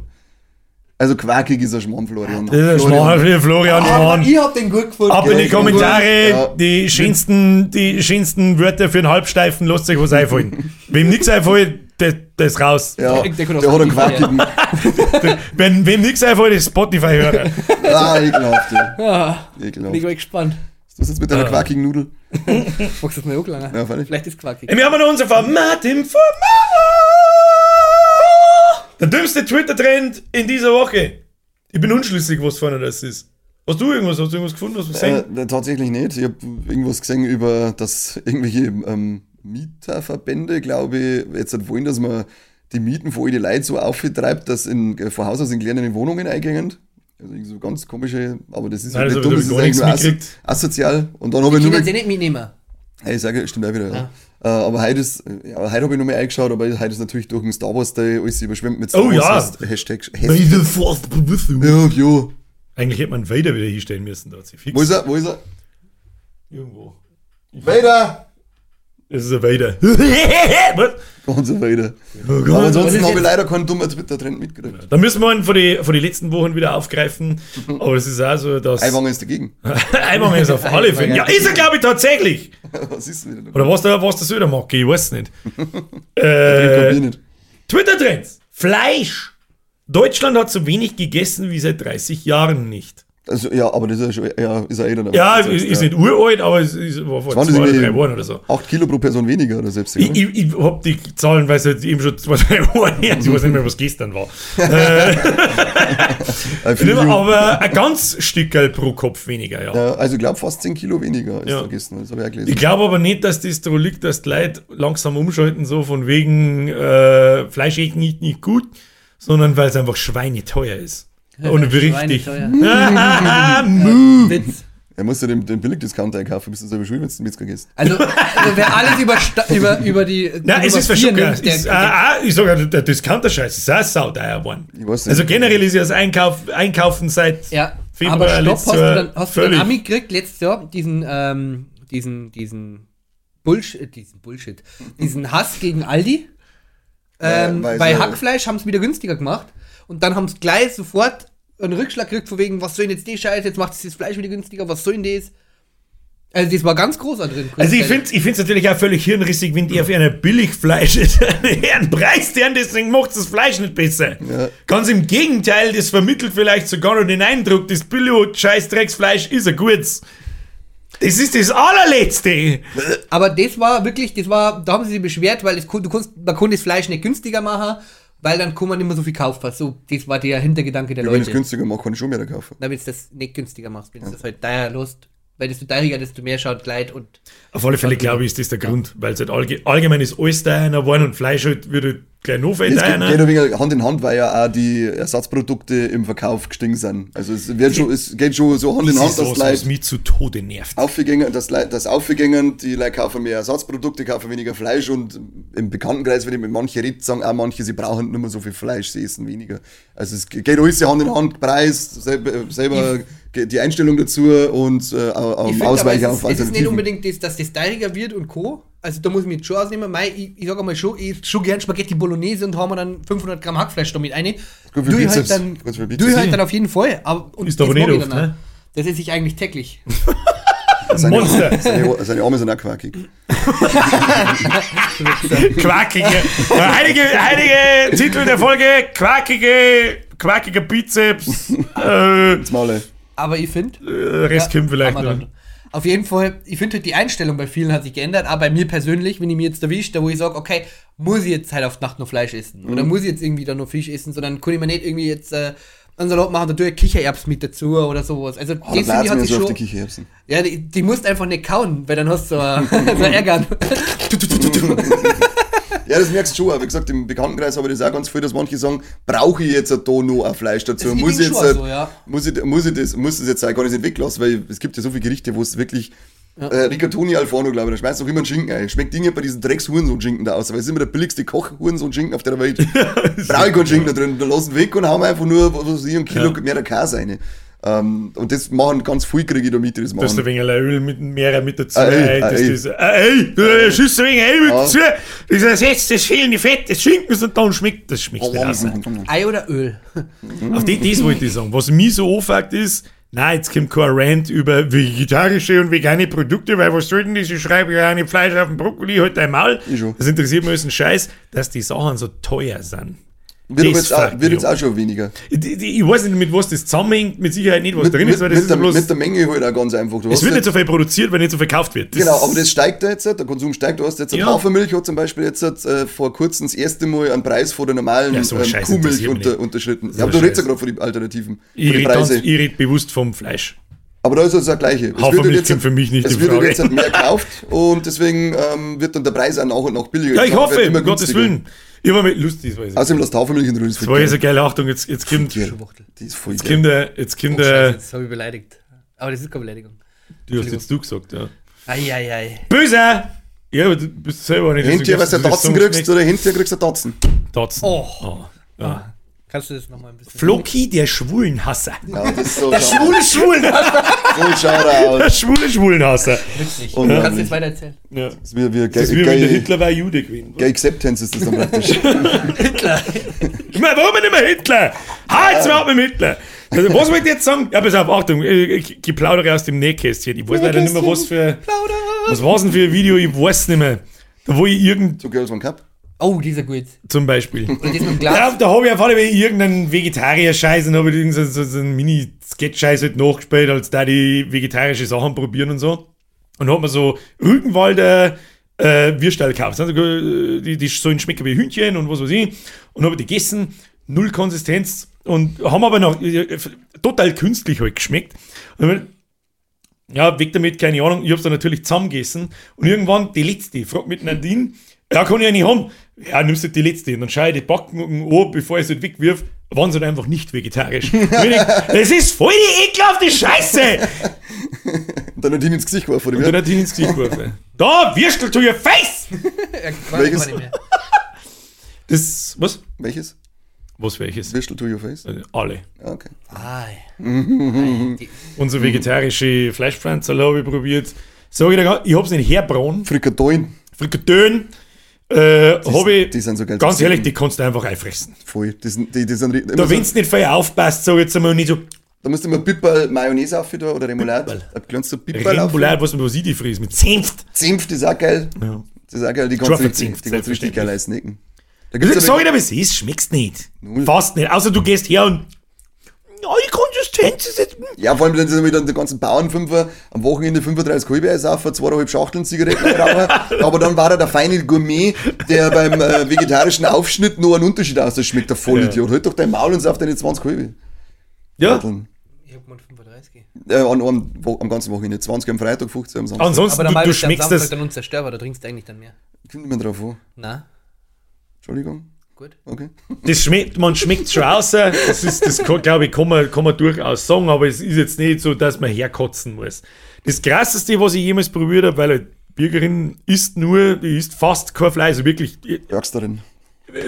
Also quackig ist ein Schmarrn, Florian. Das ist ein Florian. Schmarrn für Florian Schmarrn. ich hab den gut gefunden. Ab in die Kommentare, ja. die schönsten, die schönsten Wörter für einen Halbsteifen, lasst euch was einfallen. Wem nichts einfällt, der, der ist raus. Ja, Der- der der auch hat einen Spotify, quackigen. Wenn, wem nichts einfällt, ist Spotify-Hörer. Ah, ekelhaft, ja. Ja, bin ich Ekelhaft. mal gespannt. Was ist jetzt mit deiner quackigen Nudel? Magst du das mal hochlangen? Ja, freilich. Vielleicht ist quakig. Wir haben noch unser Format im Format. Der dümmste Twitter-Trend in dieser Woche. Ich bin unschlüssig, was vorne das ist. Hast du irgendwas, hast du irgendwas gefunden, was wir Äh, sehen? äh, tatsächlich nicht. Ich habe irgendwas gesehen über, dass irgendwelche ähm, Mieterverbände, glaube ich, jetzt wollen, dass man die Mieten von den Leuten so auftreibt, dass in, von Haus aus in kleinen Wohnungen eingehen. Also irgendwie so ganz komische, aber das ist Nein, halt also, dumm, da das ist ich eigentlich nur asozial. Und dann habe ich Ich nur mehr, sie nicht mitnehmen. hey, ich sage, stimmt auch wieder, ja. Äh, aber heute ist, ja, heute habe ich noch mal eingeschaut, aber heute ist natürlich durch den Star Wars Day alles überschwemmt mit Star Oh, ja. Wars Hashtag, Hashtag. Force be with you. Ja, ja. Eigentlich hätte man Vader wieder hinstellen müssen, da hat sie fix. Wo ist er? Wo ist er? Irgendwo. Weiter! Das ist ein Vader. Was? Und so weiter. Oh Aber Gott. ansonsten ist habe ich leider keinen dummen Twitter-Trend mitgekriegt. Da müssen wir ihn von den von die letzten Wochen wieder aufgreifen. Aber es ist auch so, dass. Eiwanger ist dagegen. Einmal ist auf alle Fälle. Ja, ist er, glaube ich, tatsächlich. Was ist denn wieder? Oder was der, was der Söder mag, ich weiß nicht. Ich äh, kapier nicht. Twitter-Trends. Fleisch. Deutschland hat so wenig gegessen wie seit 30 Jahren nicht. Also, ja, aber das ist ja schon, ja, ist ja eh dann. Ja, ist, ist nicht uralt, aber es ist, war vor zwei das oder drei Wochen oder so. 8 Kilo pro Person weniger oder selbst. Ich, ich, ich hab die Zahlen, weil es halt eben schon zwei, drei Wochen her ist. Ich weiß nicht mehr, was gestern war. Äh, die- aber ein ganz Stückel pro Kopf weniger, ja. ja, also ich glaube fast 10 Kilo weniger als Ja. vergessen. Das habe ich auch gelesen. Ich glaube aber nicht, dass das daran liegt, dass die Leute langsam umschalten, so von wegen äh, Fleisch nicht, nicht gut, sondern weil es einfach schweineteuer ist. Und richtig. Ah. Witz. Er muss ja den, den Billigdiscounter einkaufen, bist du selber schuld, wenn du den Metzger gehst. Also, also wer alles über, über, über die. Nein, über es ist Ist, ah, ah, ich sage, der Discounter-Scheiß ist auch sauteuer geworden. Also generell ist ja das Einkauf, Einkaufen seit Ja, Februar aber stopp, letztes hast du Jahr dann, hast du dann völlig- Ami gekriegt letztes Jahr, diesen, ähm, diesen, diesen Bullshit, diesen Bullshit, diesen Hass gegen Aldi. Ähm, Ja, bei sie- Hackfleisch haben es wieder günstiger gemacht und dann haben es gleich sofort einen Rückschlag gekriegt, von wegen, was soll denn jetzt die Scheiße, jetzt macht es das Fleisch wieder günstiger, was soll denn das? Also das war ganz groß da drin. Also ich finde es ich find's natürlich auch völlig hirnrissig, wenn die auf einer Billigfleisch einen Preis deren, deswegen macht das Fleisch nicht besser. Ja. Ganz im Gegenteil, das vermittelt vielleicht sogar noch den Eindruck, das Billo-Scheiß-Drecksfleisch ist ein gutes. Das ist das allerletzte. Aber das war wirklich, das war, da haben sie sich beschwert, weil es, du konntest, man konnte das Fleisch nicht günstiger machen, weil dann kann man nicht mehr so viel kaufen. So, das war der Hintergedanke der Ja, wenn ich es Leute. günstiger mache, kann ich schon mehr kaufen. Na, wenn du das nicht günstiger machst, wenn du das halt teuer lost. Weil desto teurer, desto mehr schaut Leid und. Auf alle Fälle glaube ich, ist das der Grund, weil es halt allge allgemein ist alles teurer geworden und Fleisch halt würde gleich noch viel Es geht, geht teurer. ein wenig Hand in Hand, weil ja auch die Ersatzprodukte im Verkauf gestiegen sind. Also es, wird schon, es geht schon so Hand in Das Hand, ist dass Leute mich zu Tode nervt. aufgegangen, dass Leute, das aufgegangen, die Leute kaufen mehr Ersatzprodukte, kaufen weniger Fleisch und im Bekanntenkreis, wenn ich mit manchen rede, sagen auch manche, sie brauchen nicht mehr so viel Fleisch, sie essen weniger. Also es geht alles Hand in Hand, Preis, selber, selber die Einstellung dazu und äh, Ich Ausweichen auf es, ist, es ist nicht Alternativen. unbedingt das, dass das teurer wird und Co. Also da muss ich mir jetzt schon ausnehmen. Mei, ich, ich sag einmal schon, ich esse schon gern Spaghetti Bolognese und haben wir dann 500 Gramm Hackfleisch damit für Du halt Bizeps. dann, du halt dann auf jeden Fall. Aber, und Ist aber das nicht oft, ne? Das esse ich eigentlich täglich. Seine, Monster. seine, seine Arme sind auch quackig. Quackige, heilige, heilige Titel der Folge, quackige, quackiger Bizeps, äh. Aber ich finde, äh, Rest kommt vielleicht noch. dann. Auf jeden Fall, ich finde halt die Einstellung bei vielen hat sich geändert, aber bei mir persönlich, wenn ich mir jetzt erwischt, da wo ich sage, okay, muss ich jetzt halt auf Nacht noch Fleisch essen Mhm. oder muss ich jetzt irgendwie dann noch Fisch essen, sondern kann ich mir nicht irgendwie jetzt äh, einen Salat machen, da tue ich Kichererbsen mit dazu oder sowas. Also Oh, das da hat sich so auf die schon, Kichererbsen. ja, die, die musst einfach nicht kauen, weil dann hast du so, äh, so Ärger. Ja, das merkst du schon. Wie gesagt, im Bekanntenkreis habe ich das auch ganz viel, dass manche sagen, brauche ich jetzt da noch ein Fleisch dazu? Muss ich, jetzt, halt- so, ja. muss, ich, muss, ich das, muss das jetzt es nicht weglassen? Weil es gibt ja so viele Gerichte, wo es wirklich. Äh, Rigatoni Alforno, glaube ich, da schmeißt auch immer einen Schinken ein. Schmeckt Dinge bei diesen Drecks-Hurensohn-Schinken da aus, weil es ist immer der billigste Koch-Hurensohn-Schinken auf der Welt. Brauche ich keinen Schinken da drin. Da lassen weg und hauen einfach nur was weiß ich, ein Kilo Ja. mehr der Käse rein. Ähm, und das machen ganz viel, kriege ich da mit, die das Du hast ein machen. wenig Öl mit mehr mit dazu. Ah, ey, ey, das, ah, ey. das, ah, ey, du schüsst ein wenig Öl mit dazu. Das ist jetzt das fehlende Fett des Schinkens und dann schmeckt das schmeckt nicht aus. Ei oder Öl? Auf die, das wollte ich sagen. Was mich so anfängt ist, nein, jetzt kommt kein Rant über vegetarische und vegane Produkte, weil was soll denn das? Ich schreibe ja nicht Fleisch auf den Brokkoli, halt dein Maul. Ich schon. Das interessiert mich ein Scheiß, dass die Sachen so teuer sind. Wird, Das jetzt auch, wird jetzt auch schon weniger. Ich, weiß nicht, mit was das zusammenhängt, mit Sicherheit nicht, was Mit, drin mit, ist, weil das mit, ist der, bloß, mit der Menge halt auch ganz einfach. Du es wird nicht so viel produziert, weil nicht so viel gekauft wird. Das Genau, aber das steigt da jetzt, der Konsum steigt. Du hast jetzt Ja. Hafermilch hat zum Beispiel jetzt äh, vor kurzem das erste Mal einen Preis vor der normalen Ja, so ähm, Kuhmilch unter, unterschritten. So ja, aber du redest ja gerade von den Alternativen. ich rede bewusst vom Fleisch. Aber da ist es das gleiche. Hafermilch wird jetzt, für mich nicht es in wird Frage. jetzt halt mehr gekauft und deswegen ähm, wird dann der Preis auch nach und nach billiger. Ja, ich hoffe, um Gottes. Willen. Immer mit lustig, das weiß ich. Außerdem lasst Hafermilch in Ruhe. Das Das war jetzt eine geile Achtung, jetzt, jetzt kommt, geil. Schuhwachtel. Die ist voll jetzt kommt der, jetzt kommt Oh, der, jetzt habe ich beleidigt. Aber das ist keine Beleidigung. du hast jetzt du gesagt, ja. Eieiei. Böse! Ja, aber du bist selber nicht. Hinterher, was du Tatzen kriegst, oder hinterher kriegst du Tatzen. Tatzen. Oh. Oh. Ja. Kannst du das nochmal ein bisschen... Floki, der Schwulenhasser. Ja, das ist so Der schwule Schwulenhasser. so schaut er aus. Der schwule Schwulenhasser. Witzig. Und- Du kannst jetzt weiter erzählen. Ja. Das ist wie, wie Das ist gay, wie wenn der Hitler war Jude gewesen. gay Acceptance ist das dann praktisch. Hitler. Ich meine, warum nicht mehr Hitler? Halt's mal mit dem Hitler! Also, was wollt ihr jetzt sagen? Ja, pass auf, Achtung, äh, ich ich plaudere aus dem Nähkästchen. Ich weiß leider nicht mehr, was für. Was war's denn für ein Video? Ich weiß nicht mehr. Da wo ich irgend. so Girls One Cup. Oh, dieser gut. Zum Beispiel. Und das mit dem Ja, Glas. da habe ich Fälle irgendeinen Vegetarier-Scheiß und habe ich irgendeinen so, so einen Mini-Sketch-Scheiß halt nachgespielt, als da die vegetarische Sachen probieren und so. Und hab mir so Rückenwalder äh, Würstel gekauft. Also, äh, die, die sollen schmecken wie Hühnchen und was weiß ich. Und habe die gegessen, null Konsistenz und haben aber noch äh, total künstlich halt geschmeckt. Und ich, ja, weg damit, keine Ahnung. Ich hab's dann natürlich zusammengegessen. Und irgendwann die letzte, fragt mit Nadine, ja, kann ich ja nicht haben. Ja, nimmst du die letzte. Und dann schaue ich die Backen an, bevor ich sie halt wegwirf, waren sie halt einfach nicht vegetarisch. Und das ist voll die ekelhafte Scheiße! Und dann hat ihn ins Gesicht geworfen. Und Oder dann wie? hat ihn ins Gesicht geworfen. Da, Würstel to your face! Er weiß Welches? aber nicht mehr. Das, was? Welches? Was welches? Würstel to your face? Äh, Alle. Ah, okay. Ei. Ei, die- Unsere vegetarische Fleischpflanze habe ich probiert. Sag ich dir, ich hab's nicht herbraun. Frikadollen. Frikadellen. Äh, habe ich, die sind so geil ganz ehrlich, die kannst du einfach einfressen. Voll. Die sind, die, die sind, Da, so, wenn du nicht vorher aufpasst, sag ich jetzt einmal nicht so da musst du immer Pipperl Mayonnaise auf da oder Remoulade. Ein kleines Pipperl auf. Remoulade, was, was ich die fries mit Senft. Zimpft ist auch geil. Ja. Das ist auch geil. Die kannst du richtig, die kannst richtig geil gibt's Sag ich dir, was es ist, schmeckst nicht. Null. Fast nicht. Außer du gehst her und. Ja, die Konsistenz ist jetzt. ja, vor allem, wenn sie wieder den ganzen Bauernfünfer am Wochenende 35 Halbe auf, zweieinhalb Schachteln Zigaretten rauchen. aber dann war er der feine Gourmet, der beim äh, vegetarischen Aufschnitt noch einen Unterschied aus. Das schmeckt der Vollidiot. Halt doch dein Maul und sauf deine 20 Halbe. Ja. Schachteln. Ich hab mal 35. Äh, an, am, Wo- am ganzen Wochenende. 20 am Freitag, 15 am Samstag. Ansonsten, Aber du, du ist am schmeckst Samstag das. dann unzerstörbar, da trinkst du eigentlich dann mehr. Kommt nicht mehr drauf an. Na, Entschuldigung. Gut. Okay. Das schmeckt, man schmeckt schon raus. Das ist, das glaube ich, kann man, kann man durchaus sagen, aber es ist jetzt nicht so, dass man herkotzen muss. Das krasseste, was ich jemals probiert habe, weil eine Bürgerin isst nur, die isst fast kein Fleisch, also wirklich, Ärgst darin.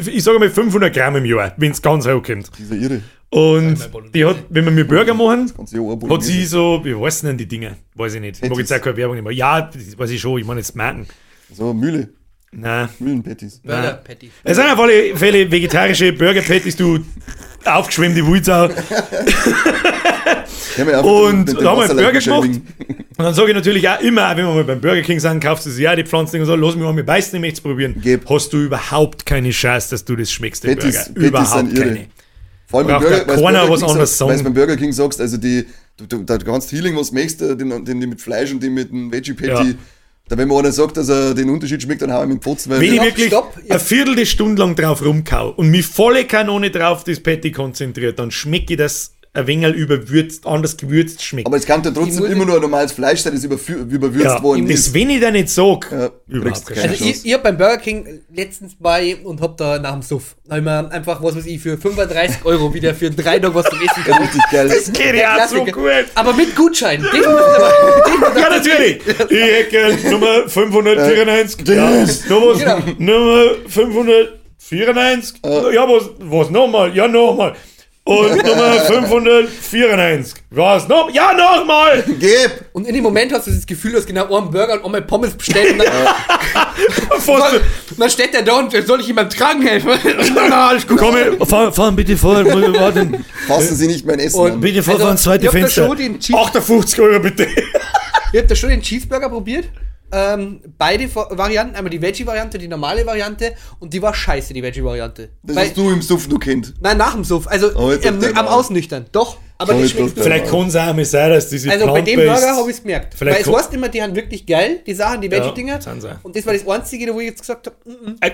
ich sage mal 500 Gramm im Jahr, wenn es ganz hochkommt. Dieser Irre. Und die hat, wenn wir mir Burger machen, hat sie so, wie heißen denn die Dinge? Weiß ich nicht. Ich mag jetzt auch keine Werbung nicht mehr. Ja, das weiß ich schon, ich meine jetzt Marken. So, Mühle. Nein. Mühlenpatties. Burger Nein. Patty. Es sind auf alle Fälle vegetarische Burger Patties, du aufgeschwemmte Wulzau. Und da haben wir einen Burger gemacht. Und dann sage ich natürlich auch immer, wenn wir mal beim Burger King sind, kaufst du sie ja die Pflanzen und so, lass mich mal mit beißen, ich möchte es probieren. Geb. Hast du überhaupt keine Chance, dass du das schmeckst, den Patties, Burger. Patties überhaupt keine. Vor allem beim Burger, Burger was King anderes sagst, sagen. weil's beim Burger King sagst, also die, du, du, da kannst Healing, was möchtest, äh, den, den, die mit Fleisch und die mit dem Veggie Patty. Ja. Da, wenn mir einer sagt, dass er den Unterschied schmeckt, dann hau ich mit dem Pfotzen, Wenn ich wirklich stopp. eine Viertel Stunde lang drauf rumkau und mich volle Kanone drauf das Patty konzentriert, dann schmecke ich das ein wenig überwürzt, anders gewürzt schmeckt. aber es kann Ich trotzdem immer nur ein normales Fleisch sein, das überwürzt ja, worden das, ist. wenn ich da nicht sag, Ja, überhaupt keine Also ich, ich hab beim Burger King letztens bei und hab da nach dem Suff, mir einfach, was weiß ich, für 35 Euro wieder für drei Tage was zum Essen Ja, gekauft. richtig geil. Das geht ja so gut. Aber mit Gutschein. Den muss aber, Ja, natürlich. Ich hätte gern Nummer 594. Ja, noch was, Genau. Nummer 594. Ja, was, was nochmal? Ja, nochmal. Und Nummer 594. Was noch? Ja, nochmal. Geb! und in dem Moment hast du das Gefühl, du hast genau einen Burger und einmal Pommes bestellt und dann, und dann steht der da und soll ich jemandem tragen helfen? Na, alles gut. komm, fahr, fahren bitte vor. Warten. Fassen Sie nicht mein Essen Und an. Bitte fahr Also, zweite Fenster. schon den Cheese- 58 Euro bitte. Ihr habt da schon den Cheeseburger probiert. Ähm, beide Va- Varianten, einmal die Veggie-Variante, die normale Variante und die war scheiße, die Veggie-Variante. Das Weil- hast du im Suff nur kennt. Nein, nach dem Suff. Also Oh, jetzt am. Ausnüchtern. Doch. Aber das schmeckt. Vielleicht kann es auch mal sein, dass diese Also bei dem Burger habe ich es gemerkt. Vielleicht Weil es heißt immer, die haben wirklich geil, die Sachen, die Veggie-Dinger. sind auch. und das war das Einzige, wo ich jetzt gesagt habe, mm, mm. Äh,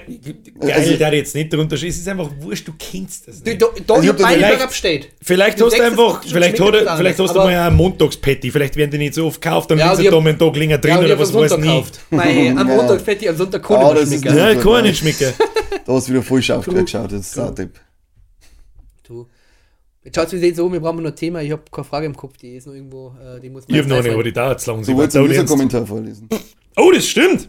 Geil, Also- da jetzt nicht darunter stehen. Es ist einfach wurscht, du kennst das Da, nicht. da, da Also ich ich vielleicht- Burger bestellt. Vielleicht Du hast du einfach, vielleicht, hat, vielleicht hast du mal ein Montagspatty, vielleicht werden die nicht so oft gekauft, dann Ja, ja, und sie ich da einen Tag länger drin Ja, ich oder was weiß nie. gekauft. Nein, am Ja. Montag fett ich am Sonntag Ah, kann das ich nicht nicht- schmecken. Ja, kann nicht schmecken. Da hast du wieder voll scharf geschaut, das ist ein Tipp. Du. Jetzt schaut es so, wir brauchen noch ein Thema. Ich habe keine Frage im Kopf, die ist noch irgendwo, äh, die muss man Ich habe jetzt noch eine, aber die dauert zu lang. Sie Du wolltest einen. User-Kommentar vorlesen. Oh, das stimmt.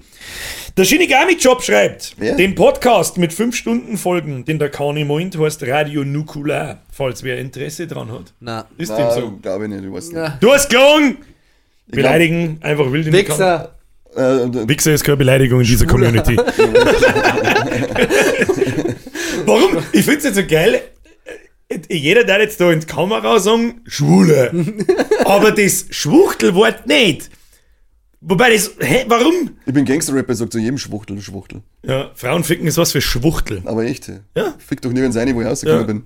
Der Shinigami-Job schreibt, Wer? den Podcast mit 5 Stunden Folgen, den der Kani meint, heißt Radio Nukular, falls wer Interesse dran hat. Na. Ist dem Nein, so. glaube ich nicht, ich weiß nicht. Du hast gelogen! Beleidigen, einfach wild in. Wichser. Äh, Wichser ist keine Beleidigung in dieser Community. Warum? Ich finde es jetzt so geil. Jeder darf jetzt da in die Kamera sagen, Schwule. Aber das Schwuchtelwort nicht. Wobei das, hä, warum? ich bin Gangster-Rapper, sagt zu jedem Schwuchtel, Schwuchtel. Ja, Frauenficken ist was für Schwuchtel. Aber echt, hey. Ja. Fick doch nirgends eine, wo ich rausgekommen Ja. bin.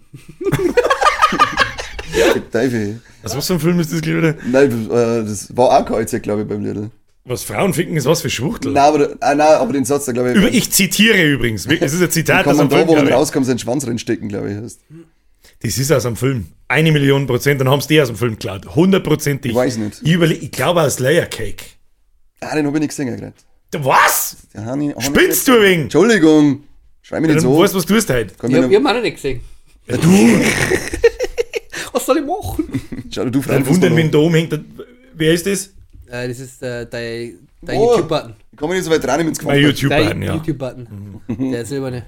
Fick Teufel. Was, was für ein Film ist das, glaube ich? Nein, äh, das war auch KZ, glaube ich, beim Lidl. Was Frauenficken ist was für Schwuchtel? Nein, aber, ah, nein, aber den Satz da, glaube ich, Über, ich zitiere übrigens. Es ist ein Zitat aus man da, wo man rauskommt, seinen Schwanz reinstecken, glaube ich. Heißt. Das ist aus einem Film. Eine Million Prozent, dann haben sie die aus dem Film geklaut. Hundertprozentig. Ich weiß nicht. Ich, ich glaube aus Layer Cake. Ah, den habe ich nicht gesehen gerade. Was? Den hab ich- hab ich Spinnst du wegen? Entschuldigung. Schrei mich Dann nicht so. weißt du, was du tust heute. Komm, Ich habe hab auch noch nicht gesehen. Ja, du, Was soll ich machen? schau du dann Freund wundern, wenn da umhängt. dann- Wer ist das? Äh, das ist äh, dein, dein Oh. YouTube-Button. Ich komme nicht so weit rein, wenn es Mein gefallen YouTube Dein ja. YouTube-Button. Der silberne.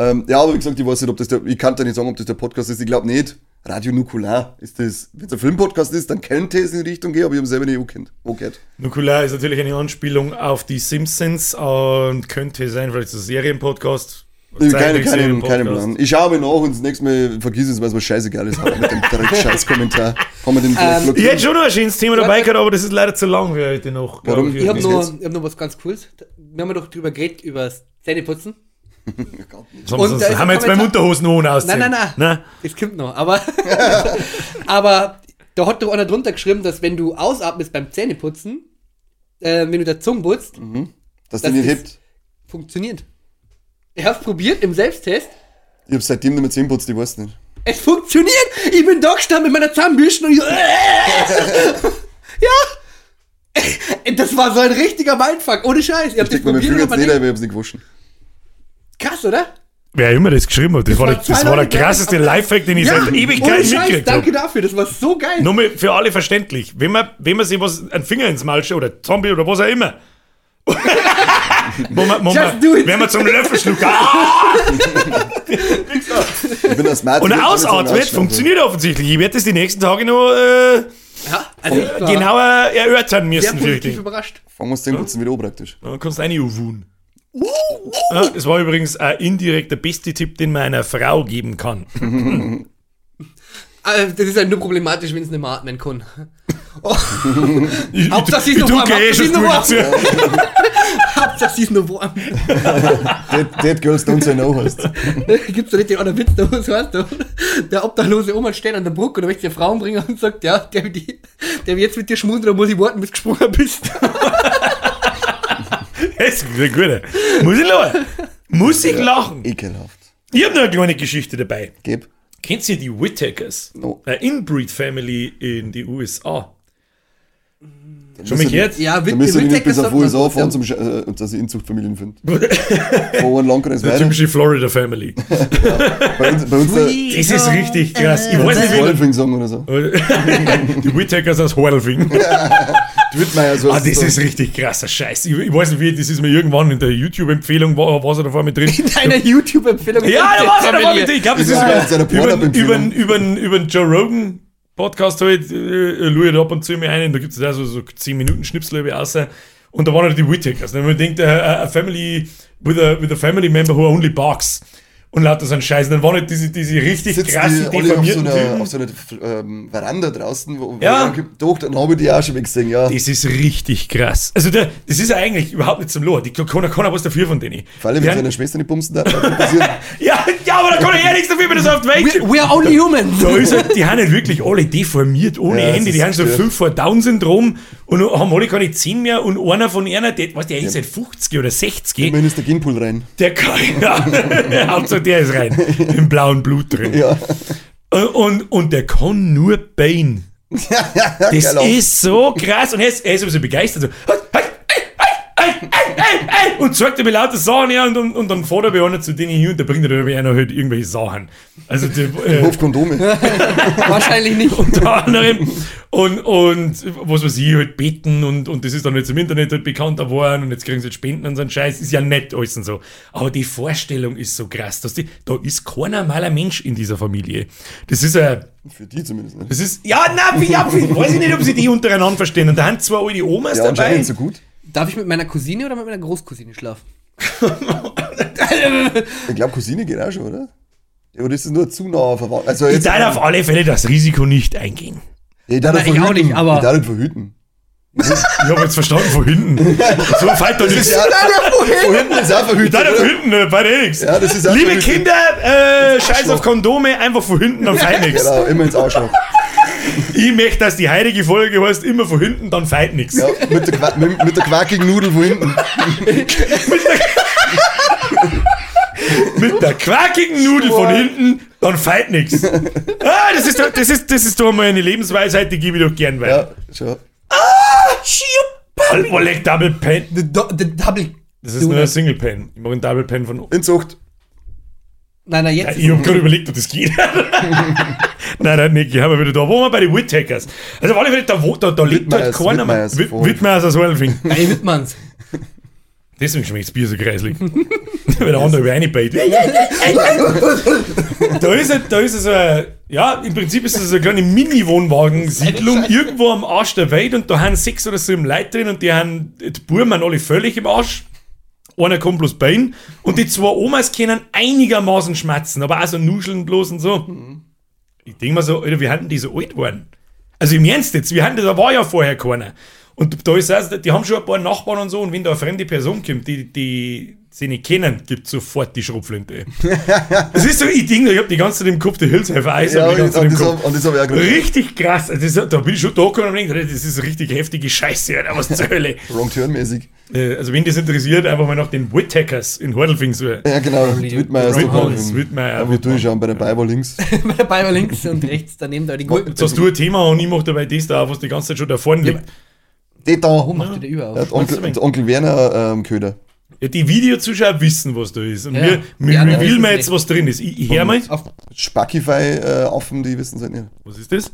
Ähm, Ja, aber wie gesagt, ich weiß nicht, ob das der, ich kann da nicht sagen, ob das der Podcast ist. Ich glaube nicht. Radio Nukular ist das. Wenn es ein Filmpodcast ist, dann könnte es in die Richtung gehen, aber ich habe selber nicht angekannt. Okay. Nukular ist natürlich eine Anspielung auf die Simpsons und könnte sein, vielleicht ist es ein Serienpodcast. Keine, keine, Zeichentrickserien-Podcast. keinen Plan. Ich schaue mir nach und das nächste Mal vergiss es, weil es was scheißegal ist halt mit dem Dreck-Scheiß-Kommentar. Kann man den vielleicht Ähm, Ich hätte schon noch ein schönes Thema dabei gehabt, aber das ist leider zu lang für heute noch. Warum? Ich habe Bis noch, ich hab noch was ganz Cooles. Wir haben ja doch drüber geredet, über das Zähneputzen. Haben, Und ist haben wir jetzt beim Unterhosen ohne ausziehen. Nein, nein, nein. Na? Das kommt noch. Aber, aber da hat doch einer drunter geschrieben, dass wenn du ausatmest beim Zähneputzen, äh, wenn du der Zunge putzt, Dass das der nicht hebt. funktioniert. Ich hab's probiert im Selbsttest. Ich habe seitdem nicht mehr Zähne putzt, ich weiß nicht. Es funktioniert! Ich bin da gestanden mit meiner Zahnbürste und ich so, ja! Das war so ein richtiger Mindfuck, ohne Scheiß. Ich hab das Steckt mir mein probiert, aber jetzt nicht, nicht. ich hab's nicht gewaschen. Krass, oder? Wer immer das geschrieben hat, das, war, waren der- zwei das war der krasseste Lifehack, den ich seit ohne Ewigkeiten Scheiß, mitgekriegt danke habe. dafür, das war so geil. Nur mal für alle verständlich. Wenn man, wenn man sich was, einen Finger ins Maul oder Zombie oder was auch immer, man, wo Just do it. wenn man zum Löffel schluckt ah, Ich bin und ausatmet, funktioniert offensichtlich. Ich werde das die nächsten Tage noch äh, Ja, also war genauer erörtern müssen. ich. überrascht. Fangen wir das Zähneputzen wieder an praktisch. Dann kannst du eine uwun. Ja, das war übrigens ein indirekt der beste Tipp, den man einer Frau geben kann. Äh, Das ist ja nur problematisch, wenn es nicht mehr atmen kann. Ich, Hauptsache, sie ist noch warm, Hauptsache, sie ist noch dazu. Hauptsache, sie ist nur warm. Dead, Dead Girls Don't Say No heißt. Gibt's da nicht den anderen Witz, da was heißt du? Der obdachlose Oma steht an der Brücke und da möchte der Frauen bringen und sagt, ja, der, die, der jetzt mit dir schmusen, da muss ich warten, bis du gesprungen bist. Das ist ein guter. Muss ich lachen? Muss ich lachen? Ekelhaft. Ich habe noch eine kleine Geschichte dabei. Geb. Kennt ihr die Whittakers? No. Eine Inbreed-Family in die USA. Schon müssen- mal gehört? Ja, Da müsst ihr nicht bis auf USA so, fahren, ja. zum, äh, dass ich Inzuchtfamilien finde. Einem Landkreis Der weiter. typische Florida-Family. Bei uns, bei uns der Das ist richtig krass. Ich weiß nicht, wie Wolfing Song oder so. die Whittakers aus Horlfing. Dwittmeier so. Ah, das ist richtig krasser Scheiß. Ich, ich weiß nicht, wie, das ist mir irgendwann in der YouTube-Empfehlung, war, war er da vor mir drin. Deine YouTube-Empfehlung. Ja, da war er da vor mir drin. Ich glaube, das ist Ja, über, mit seiner über, über, über, über Joe Rogan Podcast halt, äh, schaue ich da ab und zu mir ein, da gibt es da so, so 10 Minuten Schnipsel außer und da waren halt die Whittakers. Und man denkt, äh, a family with a, with a family member who only barks. Und lauter so ein Scheiß. Und dann waren halt diese, diese richtig Sitzen krassen, die alle auf so deformierten einer, auf so einer ähm, Veranda draußen, wo, Ja. doch, dann habe ich die auch schon mal gesehen, ja. Das ist richtig krass. Also der, das ist ja eigentlich überhaupt nicht zum Lohr. Die keiner, keiner was dafür von denen. Vor allem, wenn seine Schwester nicht bumsen darf, ja, ja, aber da kann er ja nichts dafür, wenn das auf die Welt We, we are only human. Da ist halt, die haben halt wirklich alle deformiert, ohne Ja, Ende. Die haben so. 5 vor Down-Syndrom und haben alle keine 10 mehr. Und einer von einer, der, was, der ist seit 50 oder 60, Immerhin ist der Genpool rein. der kann, ja, Hauptsache der ist rein, im blauen Blut drin. Ja. Und, und der kann nur Bane. Das Geil auch. ist so krass. Und er ist, er ist so begeistert. So, und sagt er mir lauter Sachen ja, und, und, und dann fährt er bei einer zu denen hin und da bringt er einer halt irgendwelche Sachen. Also die, äh, Hof Kondome. Wahrscheinlich nicht. unter anderem. Und, und was weiß ich, halt beten und, und das ist dann jetzt im Internet halt bekannter geworden und jetzt kriegen sie halt Spenden und so einen Scheiß. Ist ja nett alles und so. Aber die Vorstellung ist so krass, dass die, da ist kein normaler Mensch in dieser Familie. Das ist ein, Für die zumindest. Ne? das ist, ja, na, wie, ja, wie, weiß ich nicht, ob sie die untereinander verstehen. Und da haben zwei alte Omas Ja, dabei. so gut. Darf ich mit meiner Cousine oder mit meiner Großcousine schlafen? Ich glaube, Cousine geht auch schon, oder? Das ist nur zu nah verwandt. Also Ich darf auf alle Fälle das Risiko nicht eingehen. ich darf Nein, ich auch verhüten. nicht, aber- Ich darf verhüten. Ich habe jetzt verstanden, von hinten. So fällt doch Das nichts. ist ja, von hinten ist auch verhütet. Darf von oder? hinten, bei dir nichts. Ja, das ist Liebe verhütet. Kinder, äh, scheiß auf Kondome, einfach von hinten, dann feit nichts. Genau, immer ins Arschloch. Ich möchte, dass die heilige Folge heißt, immer von hinten, dann feit nichts. Ja, mit, der, Qua- mit, mit der quakigen Nudel von hinten. Mit der quakigen Nudel von hinten, dann feit nichts. Ah, das ist, doch- das ist, das ist doch mal eine Lebensweisheit, die gebe ich doch gern weiter. Ja, schon. Ja. Oleg Double Pen. The, do, the double. Das ist nur ein Single Pen. Ich mache einen Double Pen von. Inzucht. Nein, nein, jetzt. Ich habe gerade überlegt, ob das geht. nein, nein, nicht. Ich habe wieder da. Wo wir bei den Whittakers. Also, auf alle Fälle, da, wo- da, da lebt halt keiner mehr. Wittmeiers, aus Horlfing. Nein, Wittmanns. Deswegen schmeckt das Bier so kreislig. Weil der andere über eine beit. da ist es, da ist es so ein, ja, im Prinzip ist es so eine kleine Mini-Wohnwagensiedlung irgendwo am Arsch der Welt und da haben sechs oder sieben Leute drin und die haben, die Buben haben alle völlig im Arsch. Einer kommt bloß Bein und die zwei Omas können einigermaßen schmatzen, aber auch so nuscheln bloß und so. Ich denke mir so, Alter, wie hatten die so alt geworden? Also im Ernst jetzt, wir hatten, da war ja vorher keiner. Und da ist also, die haben schon ein paar Nachbarn und so, und wenn da eine fremde Person kommt, die, die sie nicht kennen, gibt sofort die Schrotflinte. das ist so, ich denke, ich hab die ganze Zeit im Kopf, der Hilfshelfer Eis Ja, die und im das, hab- und das habe ich auch gerade. Richtig krass. Also das, da bin ich schon da gekommen und gedacht, das ist richtig heftige Scheiße, Alter, was zur Hölle. Wrong Turn mäßig. Äh, Also wenn das interessiert, einfach mal nach den Whittackers in Hordelfing suchen. Ja, genau. Wittmeier der. Wittmeier, Ja, wir durchschauen bei der Bible links. Dabei war links und rechts daneben da die Gurken. Jetzt hast du ein Thema und ich mach dabei das da, was die ganze Zeit schon da vorne liegt. Die da. Warum macht ihr der über Der auf? Onkel, der Onkel Werner ähm, Köder. Ja, die Videozuschauer wissen, was da ist. Und Ja. wir, wir, wir will mir jetzt, was drin ist. Ich, ich hör mal. Auf, Spackify-Affen, die wissen es halt nicht. Was ist das?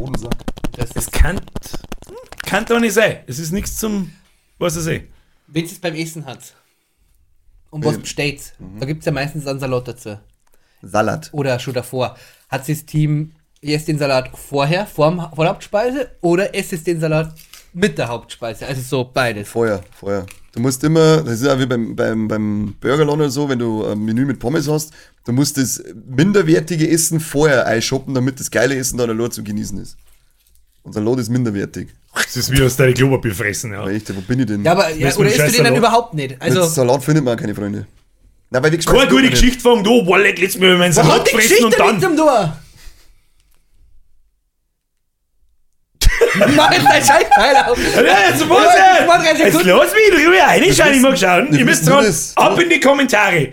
Hodensack. das Es ist, kann, kann doch nicht sein. Es ist nichts zum, was ich sehe. wenn es beim Essen hat. Und was besteht, da gibt es ja meistens einen Salat dazu. Salat. Oder schon davor. Hat das Team erst den Salat vorher, vorm, vor der Hauptspeise, oder esst es den Salat mit der Hauptspeise? Also so beides. Vorher, vorher. Du musst immer, das ist ja wie beim, beim, beim Burgerladen oder so, wenn du ein Menü mit Pommes hast, du musst das minderwertige Essen vorher einschoppen, damit das geile Essen dann allein zu genießen ist. Unser Lot ist minderwertig. Das ist wie aus deinem Klopapier fressen. Ja. Aber echt, wo bin ich denn? Ja, aber ja, du, oder mit isst du den dann überhaupt nicht? Mit Also, Salat findet man auch keine Freunde. Na, weil wir Keine gute. Geschichte von da, boah, leck, letztes Mal meinen was Salat hat die fressen Geschichte und mit dann. dem Tor? Mach jetzt dein Scheißteil auf. Ja, jetzt muss Ja, er! mal drei Jetzt lass mich drüber reinschauen, ich mag schauen. wir Ihr müsst dran, ab in die Kommentare.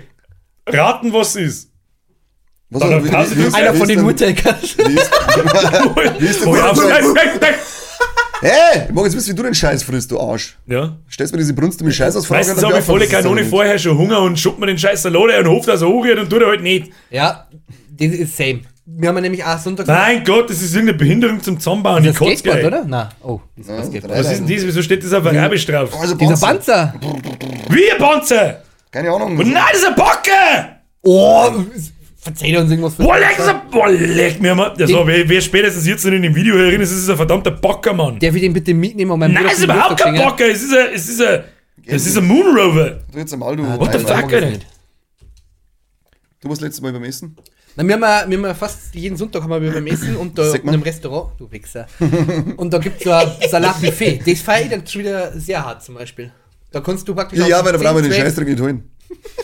Raten, was es ist. Was hat- wie- wie- wie-. Einer von den Woodtakers. Hey, ich mag jetzt wissen, wie du den Scheiß frisst, du Arsch. Ja. Stellst mir diese Brunst mit Scheiß aus Meistens dann habe ich volle Kanone vorher schon Hunger und schubt mir den scheiß Salat ein und hofft, dass er hochgeht und tut er halt nicht. Ja, das ist same. Wir haben ja nämlich auch Sonntags. Mein Gott, das ist irgendeine Behinderung zum Zusammenbauen. das Ich kotze Skateboard, oder? Na, oh, das ist Ja, das Skateboard. Was ist denn das? Wieso steht das auf Arabisch drauf? Also Dieser Panzer. Panzer. Wie ein Panzer! Keine Ahnung. Und nein, das ist ein Bocke! Oh, verzeih uns irgendwas für. Boah, das ist ein, boah, leck mir mal. Das war, wer, wer spätestens jetzt noch in dem Video erinnert, das ist ein verdammter Bocker, Mann. Darf ich den bitte mitnehmen? Und meinem Nein, es ist überhaupt kein Bocker. Es ist ein, es ist ein, es ist ein Moon Rover. Du jetzt einmal, du. What the fuck? Alter? Du warst letztes Mal beim Essen? Na, wir haben, ja, wir haben ja fast jeden Sonntag haben wir beim Essen und da in einem Restaurant, du Wichser. und da gibt es so ein Salatbuffet. Das feiere ich dann schon wieder sehr hart zum Beispiel. Da kannst du praktisch. Ja, ja, weil da 10, brauchen wir den 12 Scheißdreck nicht holen.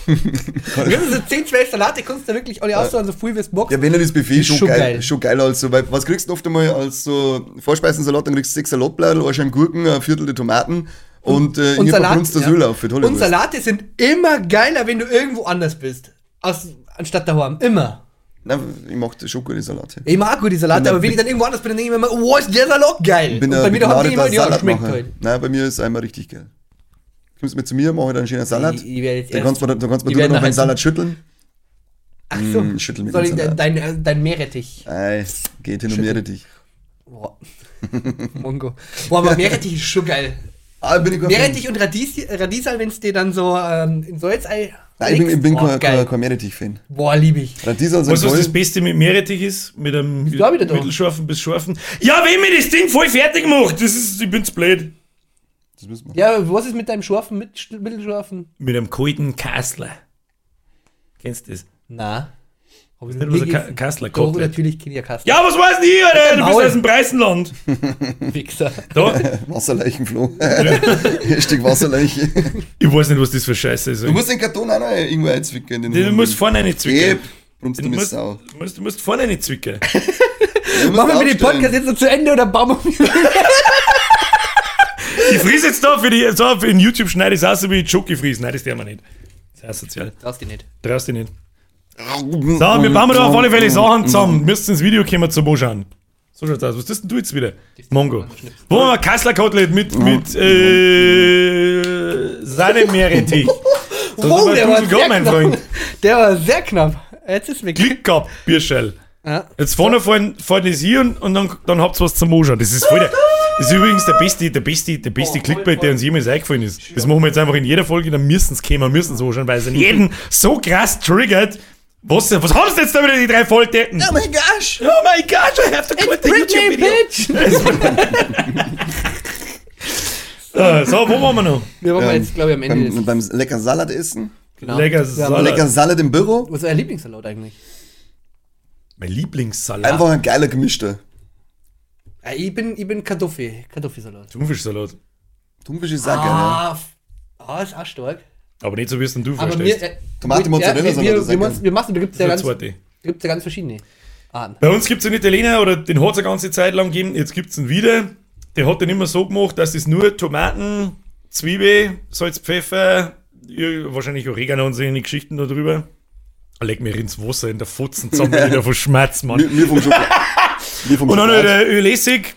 Wir haben so 10, 12 Salate, kannst du wirklich alle aussuchen, so viel wie es magst. Ja, wenn er das Buffet Ist schon, schon geil, geil. schon geil als so, weil was kriegst du oft einmal als so Vorspeisensalat, dann kriegst du sechs Salatblätter, eine Scheibe Gurken, ein Viertel der Tomaten und, äh, und Salat, verbrunst das ja. Öl auf Und Salate sind immer geiler, wenn du irgendwo anders bist. Aus, anstatt daheim. Immer. Nein, ich das schon gute Salate. Ich mag gut die Salate, Bin aber wenn ich dann irgendwo anders bin, dann denke ich mir immer, oh, ist der Salat geil. Bin und bei mir begnadeter immer, ja, schmeckt halt. Nein, bei mir ist einmal richtig geil. Kommst mit zu mir, mache ich dann einen schönen Salat. Ich- ich werd jetzt dann kannst du dann kannst du noch einen Salat schütteln. Ach so. Mm, schüttel mit Soll ich Salat. dein, dein, dein Meerrettich. Ei, geht hin mehr dich. Boah. Mongo. Boah, aber Meerrettich ist schon geil. Ah, bin ich. Meerrettich und Radies, Radiesal, wenn es dir dann so ähm, in Salzei. Nein, ich bin, ich bin Boah, kein, kein, kein Meerrettich-Fan. Boah, liebe ich. Radiesal sind Weißt du, was das Beste mit Meerrettich ist? Mit einem mittelscharfen bis scharfen. Ja, wenn mir das Ding voll fertig macht, das ist, ich bin's blöd. Das wissen wir. Ja, was ist mit deinem scharfen, mit, mittelscharfen? Mit einem kalten Kassler. Kennst du das? Na. Hab ich Nicht, ein Ka- gegessen. Kassler Doch, natürlich kenne ich ja Kassler. Ja, was weiß ich, Alter? Du bist aus dem Preisenland. Wichser. Da, Wasserleichenfloh. Hashtag Wasserleiche. ich weiß nicht, was das für Scheiße ist. Du musst den Karton auch noch irgendwo einzwicken. in den Du musst vorne eine zwicken. Brummst du musst, Sau. du musst, du musst vorne eine zwicken. Machen wir aufstellen. Podcast jetzt noch zu Ende oder bauen wir Ich friese jetzt da für die, so für den YouTube schneide ich es aus, wie Schoki friesen. Nein, das der wir nicht. Das ist asozial. Traust dich nicht. Traust dich nicht. So, wir bauen da auf alle Fälle Sachen zusammen. Müsst ins Video kommen zum Anschauen. So schaut's aus. Was ist denn du jetzt wieder? Mongo. Wo haben wir Kassler Kotelett mit, mit, äh, Sahne-Meerrettich. Wir der war, sehr mein knapp. Freund. der war sehr knapp. Jetzt ist weg. Glück gehabt, Bierschell. Ja. Jetzt vorne fahren, fahren das hier und, und dann, dann habt's was zum Anschauen. Das ist voll der, das ist übrigens der beste, der beste, der beste Oh, Clickbait, der uns jemals eingefallen ist. Das machen wir jetzt einfach in jeder Folge, dann müssen es kommen, müssen es anschauen, weil es jeden so krass triggert. Was, was hast du jetzt da wieder, die drei Volldecken? Oh mein gosh! Oh my gosh, I have to quit the YouTube Britney, video. Bitch! Äh, so, wo waren wir noch? Wir waren Ähm, jetzt, glaube ich, am Ende. Beim, beim lecker Salat essen. genau. Lecker Salat. Lecker Salat im Büro. Was ist euer Lieblingssalat eigentlich? Mein Lieblingssalat. Einfach ein geiler gemischter. Ja, ich bin, ich bin Kartoffel. Kartoffelsalat. Thunfischsalat. Thunfisch ist auch geil. Ah, f- ah, ist auch stark. Aber nicht so, wie es denn du Aber vorstellst. mir, äh, Tomate, ja, Mozzarella, wir, Salat wir, ist wir, machen- geil. wir machen, da gibt es ja, ganz- gibt's ja ganz verschiedene Arten. Bei uns gibt es einen Italiener, oder den hat es eine ganze Zeit lang gegeben, jetzt gibt es ihn wieder. Der hat den immer so gemacht, dass es nur Tomaten, Zwiebel, Salz, Pfeffer, wahrscheinlich Oregano und so eine Geschichten da drüber. Leg mir ins Wasser in der Futzen zusammen, wieder von Schmerz, Mann. Mir, mir vom Schokolade. Und dann Schokolade. der Ölessig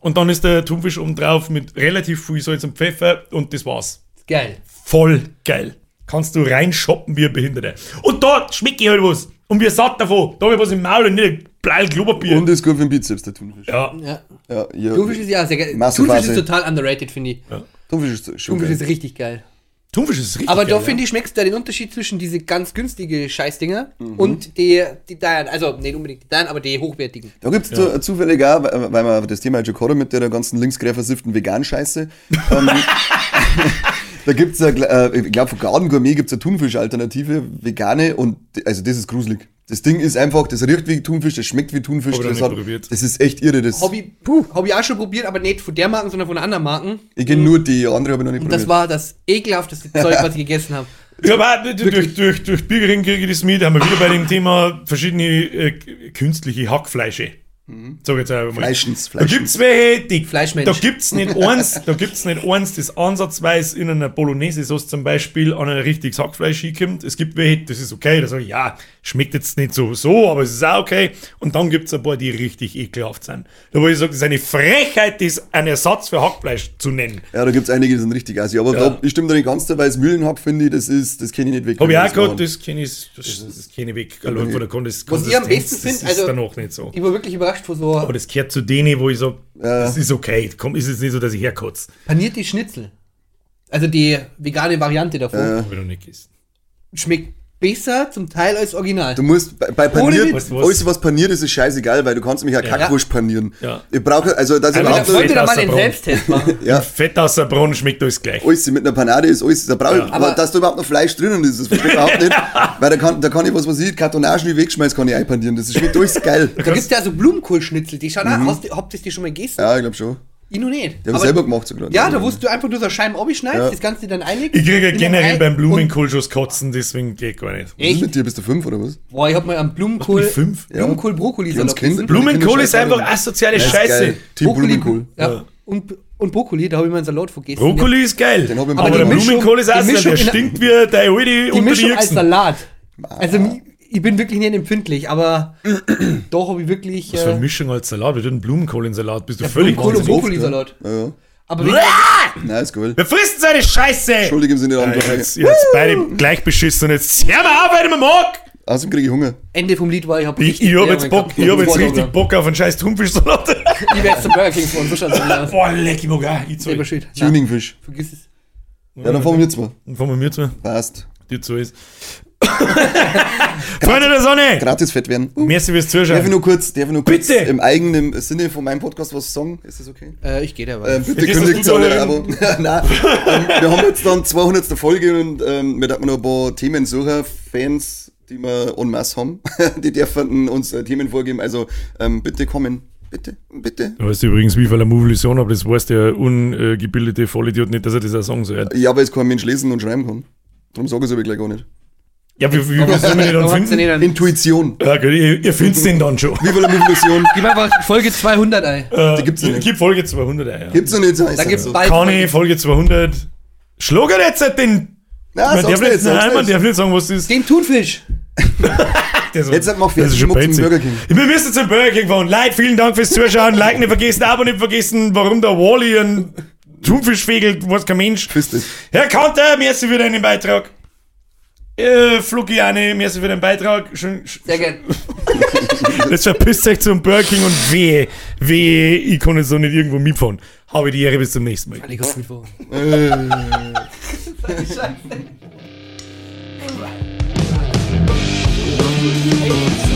und dann ist der Thunfisch oben drauf mit relativ viel Salz und Pfeffer und das war's. Geil. Voll geil. Kannst du reinshoppen wie ein Behinderter. Und da schmeckt ich halt was. Und wir satt davon. Da habe ich was im Maul und nicht ein blei Klopapier. Und ist gut für den Bizeps, der Thunfisch. ja. Ja. Ja, ja. Thunfisch ist ja sehr geil. Thunfisch ist total underrated, finde ich. Thunfisch ist schon Thunfisch geil. ist richtig geil. Thunfisch ist richtig Aber geil, da finde ich, schmeckst du ja den Unterschied zwischen diese ganz günstige Scheißdinger Mhm. und die, die deinen, also nicht unbedingt die deinen, aber die hochwertigen. Da gibt es zu, zufällig auch, weil weil wir das Thema halt schon gehabt mit der ganzen linksgräfersiften Vegan-Scheiße. ähm, da gibt es, äh, ich glaube, von Garden Gourmet gibt es eine Thunfisch-Alternative, vegane, und also das ist gruselig. Das Ding ist einfach, das riecht wie Thunfisch, das schmeckt wie Thunfisch. Ich Das, nicht hat, probiert. das ist echt irre. Das, Hobby, puh, hab ich auch schon probiert, aber nicht von der Marken, sondern von anderen Marken. ich kenne nur die, andere habe ich noch nicht Und das war das ekelhafteste Zeug, was ich gegessen habe. Ja, aber durch, durch, durch, Bürgering kriege ich das mit. Haben wir wieder bei dem Thema verschiedene äh, künstliche Hackfleische. Sag jetzt einfach mal. Fleischens, Da gibt's Fleischens. welche, die, Fleischmensch. da gibt's nicht eins, da gibt's nicht eins, das ansatzweise in einer Bolognese-Sauce zum Beispiel an ein richtiges Hackfleisch hinkommt. Es gibt welche, das ist okay, da sag ich, ja, schmeckt jetzt nicht so, so, aber es ist auch okay. Und dann gibt's ein paar, die richtig ekelhaft sind. Da wo ich sage, das ist eine Frechheit, das einen Ersatz für Hackfleisch zu nennen. Ja, da gibt es einige, die sind richtig assi. Aber Ja. da, ich stimme da nicht ganz dabei, das Mühlenhack finde ich, das ist, das kenne ich nicht weg. Habe ich auch Das war- das kenne ich, das, das kenne ich weg. Allein von der Konsistenz, Was ich am besten das finde, ist also- danach nicht so. Ich war wirklich überrascht von so Aber das gehört zu denen, wo ich so, Ja. das ist okay. Komm, ist jetzt nicht so, dass ich herkotze. panierte Schnitzel. Also die vegane Variante davon. Ja. Habe ich noch nicht gegessen. Schmeckt besser zum Teil als Original. Du musst bei, bei Ohne paniert, alles was paniert ist, ist scheißegal, weil du kannst nämlich eine Kackwurst panieren. Ja. Ich brauche, also das Aber überhaupt wollte da mal aus den Braun. Selbsttest machen. ja, Fett aus der Brunnen schmeckt alles gleich. alles mit einer Panade ist alles, da brauche ich, Ja. aber, Aber- dass da überhaupt noch Fleisch drinnen ist, das verstehe ich überhaupt nicht, weil da kann, da kann ich was, was ich, Kartonagen wie wegschmeißen, kann ich einpanieren, das schmeckt alles geil. Da gibt es ja so Blumenkohlschnitzel, die schauen auch, hast du, habt ihr die schon mal gegessen? Ja, ich glaube schon. Ich noch nicht. Die haben selber gemacht sogar. Ja, da wusst du einfach nur so Scheiben abschneidest, Ja. das Ganze dann einlegst. Ich kriege in generell beim Blumenkohl schon das Kotzen, deswegen geht gar nicht. Was ist mit dir, bist du fünf oder was? Boah, ich hab mal am Blumenkohl, fünf? Blumenkohl Brokkoli haben's Kind- Blumenkohl ist einfach asoziale Scheiße. geil. Team Blumenkohl. Ja. Ja. Und, und Brokkoli, da habe ich mal einen Salat vergessen. Brokkoli ist geil. Den hab ich im aber der. Blumenkohl ist asozial, der in- stinkt wie der Die unter die Mischung als. Salat. Also ich bin wirklich nicht empfindlich, aber doch habe ich wirklich Was für eine äh, Mischung als Salat? Wir tun Blumenkohl in Salat. Bist du völlig Blumenkohl und? Brokkoli-Salat. Ja, ja. Aber wegen, Nein, ist cool. Wer frisst seine Scheiße? Entschuldigung, sind nicht Ja, andere. jetzt, jetzt beide gleich beschissen. Jetzt hör mal auf, wenn man mag. Außerdem kriege ich Hunger. Ende vom Lied war, ich habe Ich, ich habe jetzt Bock, ich hab jetzt richtig Bock auf einen scheiß Thunfischsalat. Ich werde jetzt zum Burger King fahren, so schaut's aus. Boah, leck, ich mag auch. Ich. Nein, Tuningfisch. vergiss es. Ja, dann fahren wir jetzt mal. Dann fahren wir mit zu. Passt. Die zu ist. Freunde der Sonne! Gratis fett werden. Merci fürs Darf ich Zuschauen. nur kurz, darf ich nur kurz Bitte. im eigenen Sinne von meinem Podcast was sagen? Ist das okay? Äh, ich gehe da weiter. bitte Vergiss, kündigt alle Abo. Nein, ähm, wir haben jetzt dann 200. Folge und ähm, wir hatten noch ein paar Themensucher, Fans, die wir en masse haben. die dürfen uns äh, Themen vorgeben. Also ähm, bitte kommen. Bitte, bitte. Du weißt übrigens, wie viel eine Movision, aber das weiß der ungebildete Vollidiot nicht, dass er das auch sagen soll. Ja, aber es kein Mensch lesen und schreiben kann. Darum sage ich es aber gleich gar nicht. Ja, wie, wie, wie sollen wir den dann finden? nicht einen- Intuition. Ja, gut, ihr, ihr findet den dann schon. Wie viel eine Movision? Gib einfach Folge 200 ein. Äh, Die gibt's noch nicht. Gib Folge 200 ein. Ja. Gibt's noch nicht. Da gibt's so. bald Kani, Folge 200. Schlager jetzt halt den. Na, man darf nicht, sag's nein, man darf nicht sagen, was das ist. den Thunfisch. Das Jetzt hat man auch schon gemacht zum. Burger King. Wir müssen zum Burger King fahren. Leute, vielen Dank fürs Zuschauen. Like nicht vergessen, Abo nicht vergessen. Warum der Wally ein Thunfisch fegelt, weiß kein Mensch. Herr Kanter, merci für deinen Beitrag. Äh, Flugiane, merci für deinen Beitrag. Schön, sch- Sehr gern. jetzt verpisst euch zum Burger King und wehe, wehe, ich kann jetzt so nicht irgendwo mitfahren. Habe die Ehre, bis zum nächsten Mal. Ich hab's mitfahren. Äh.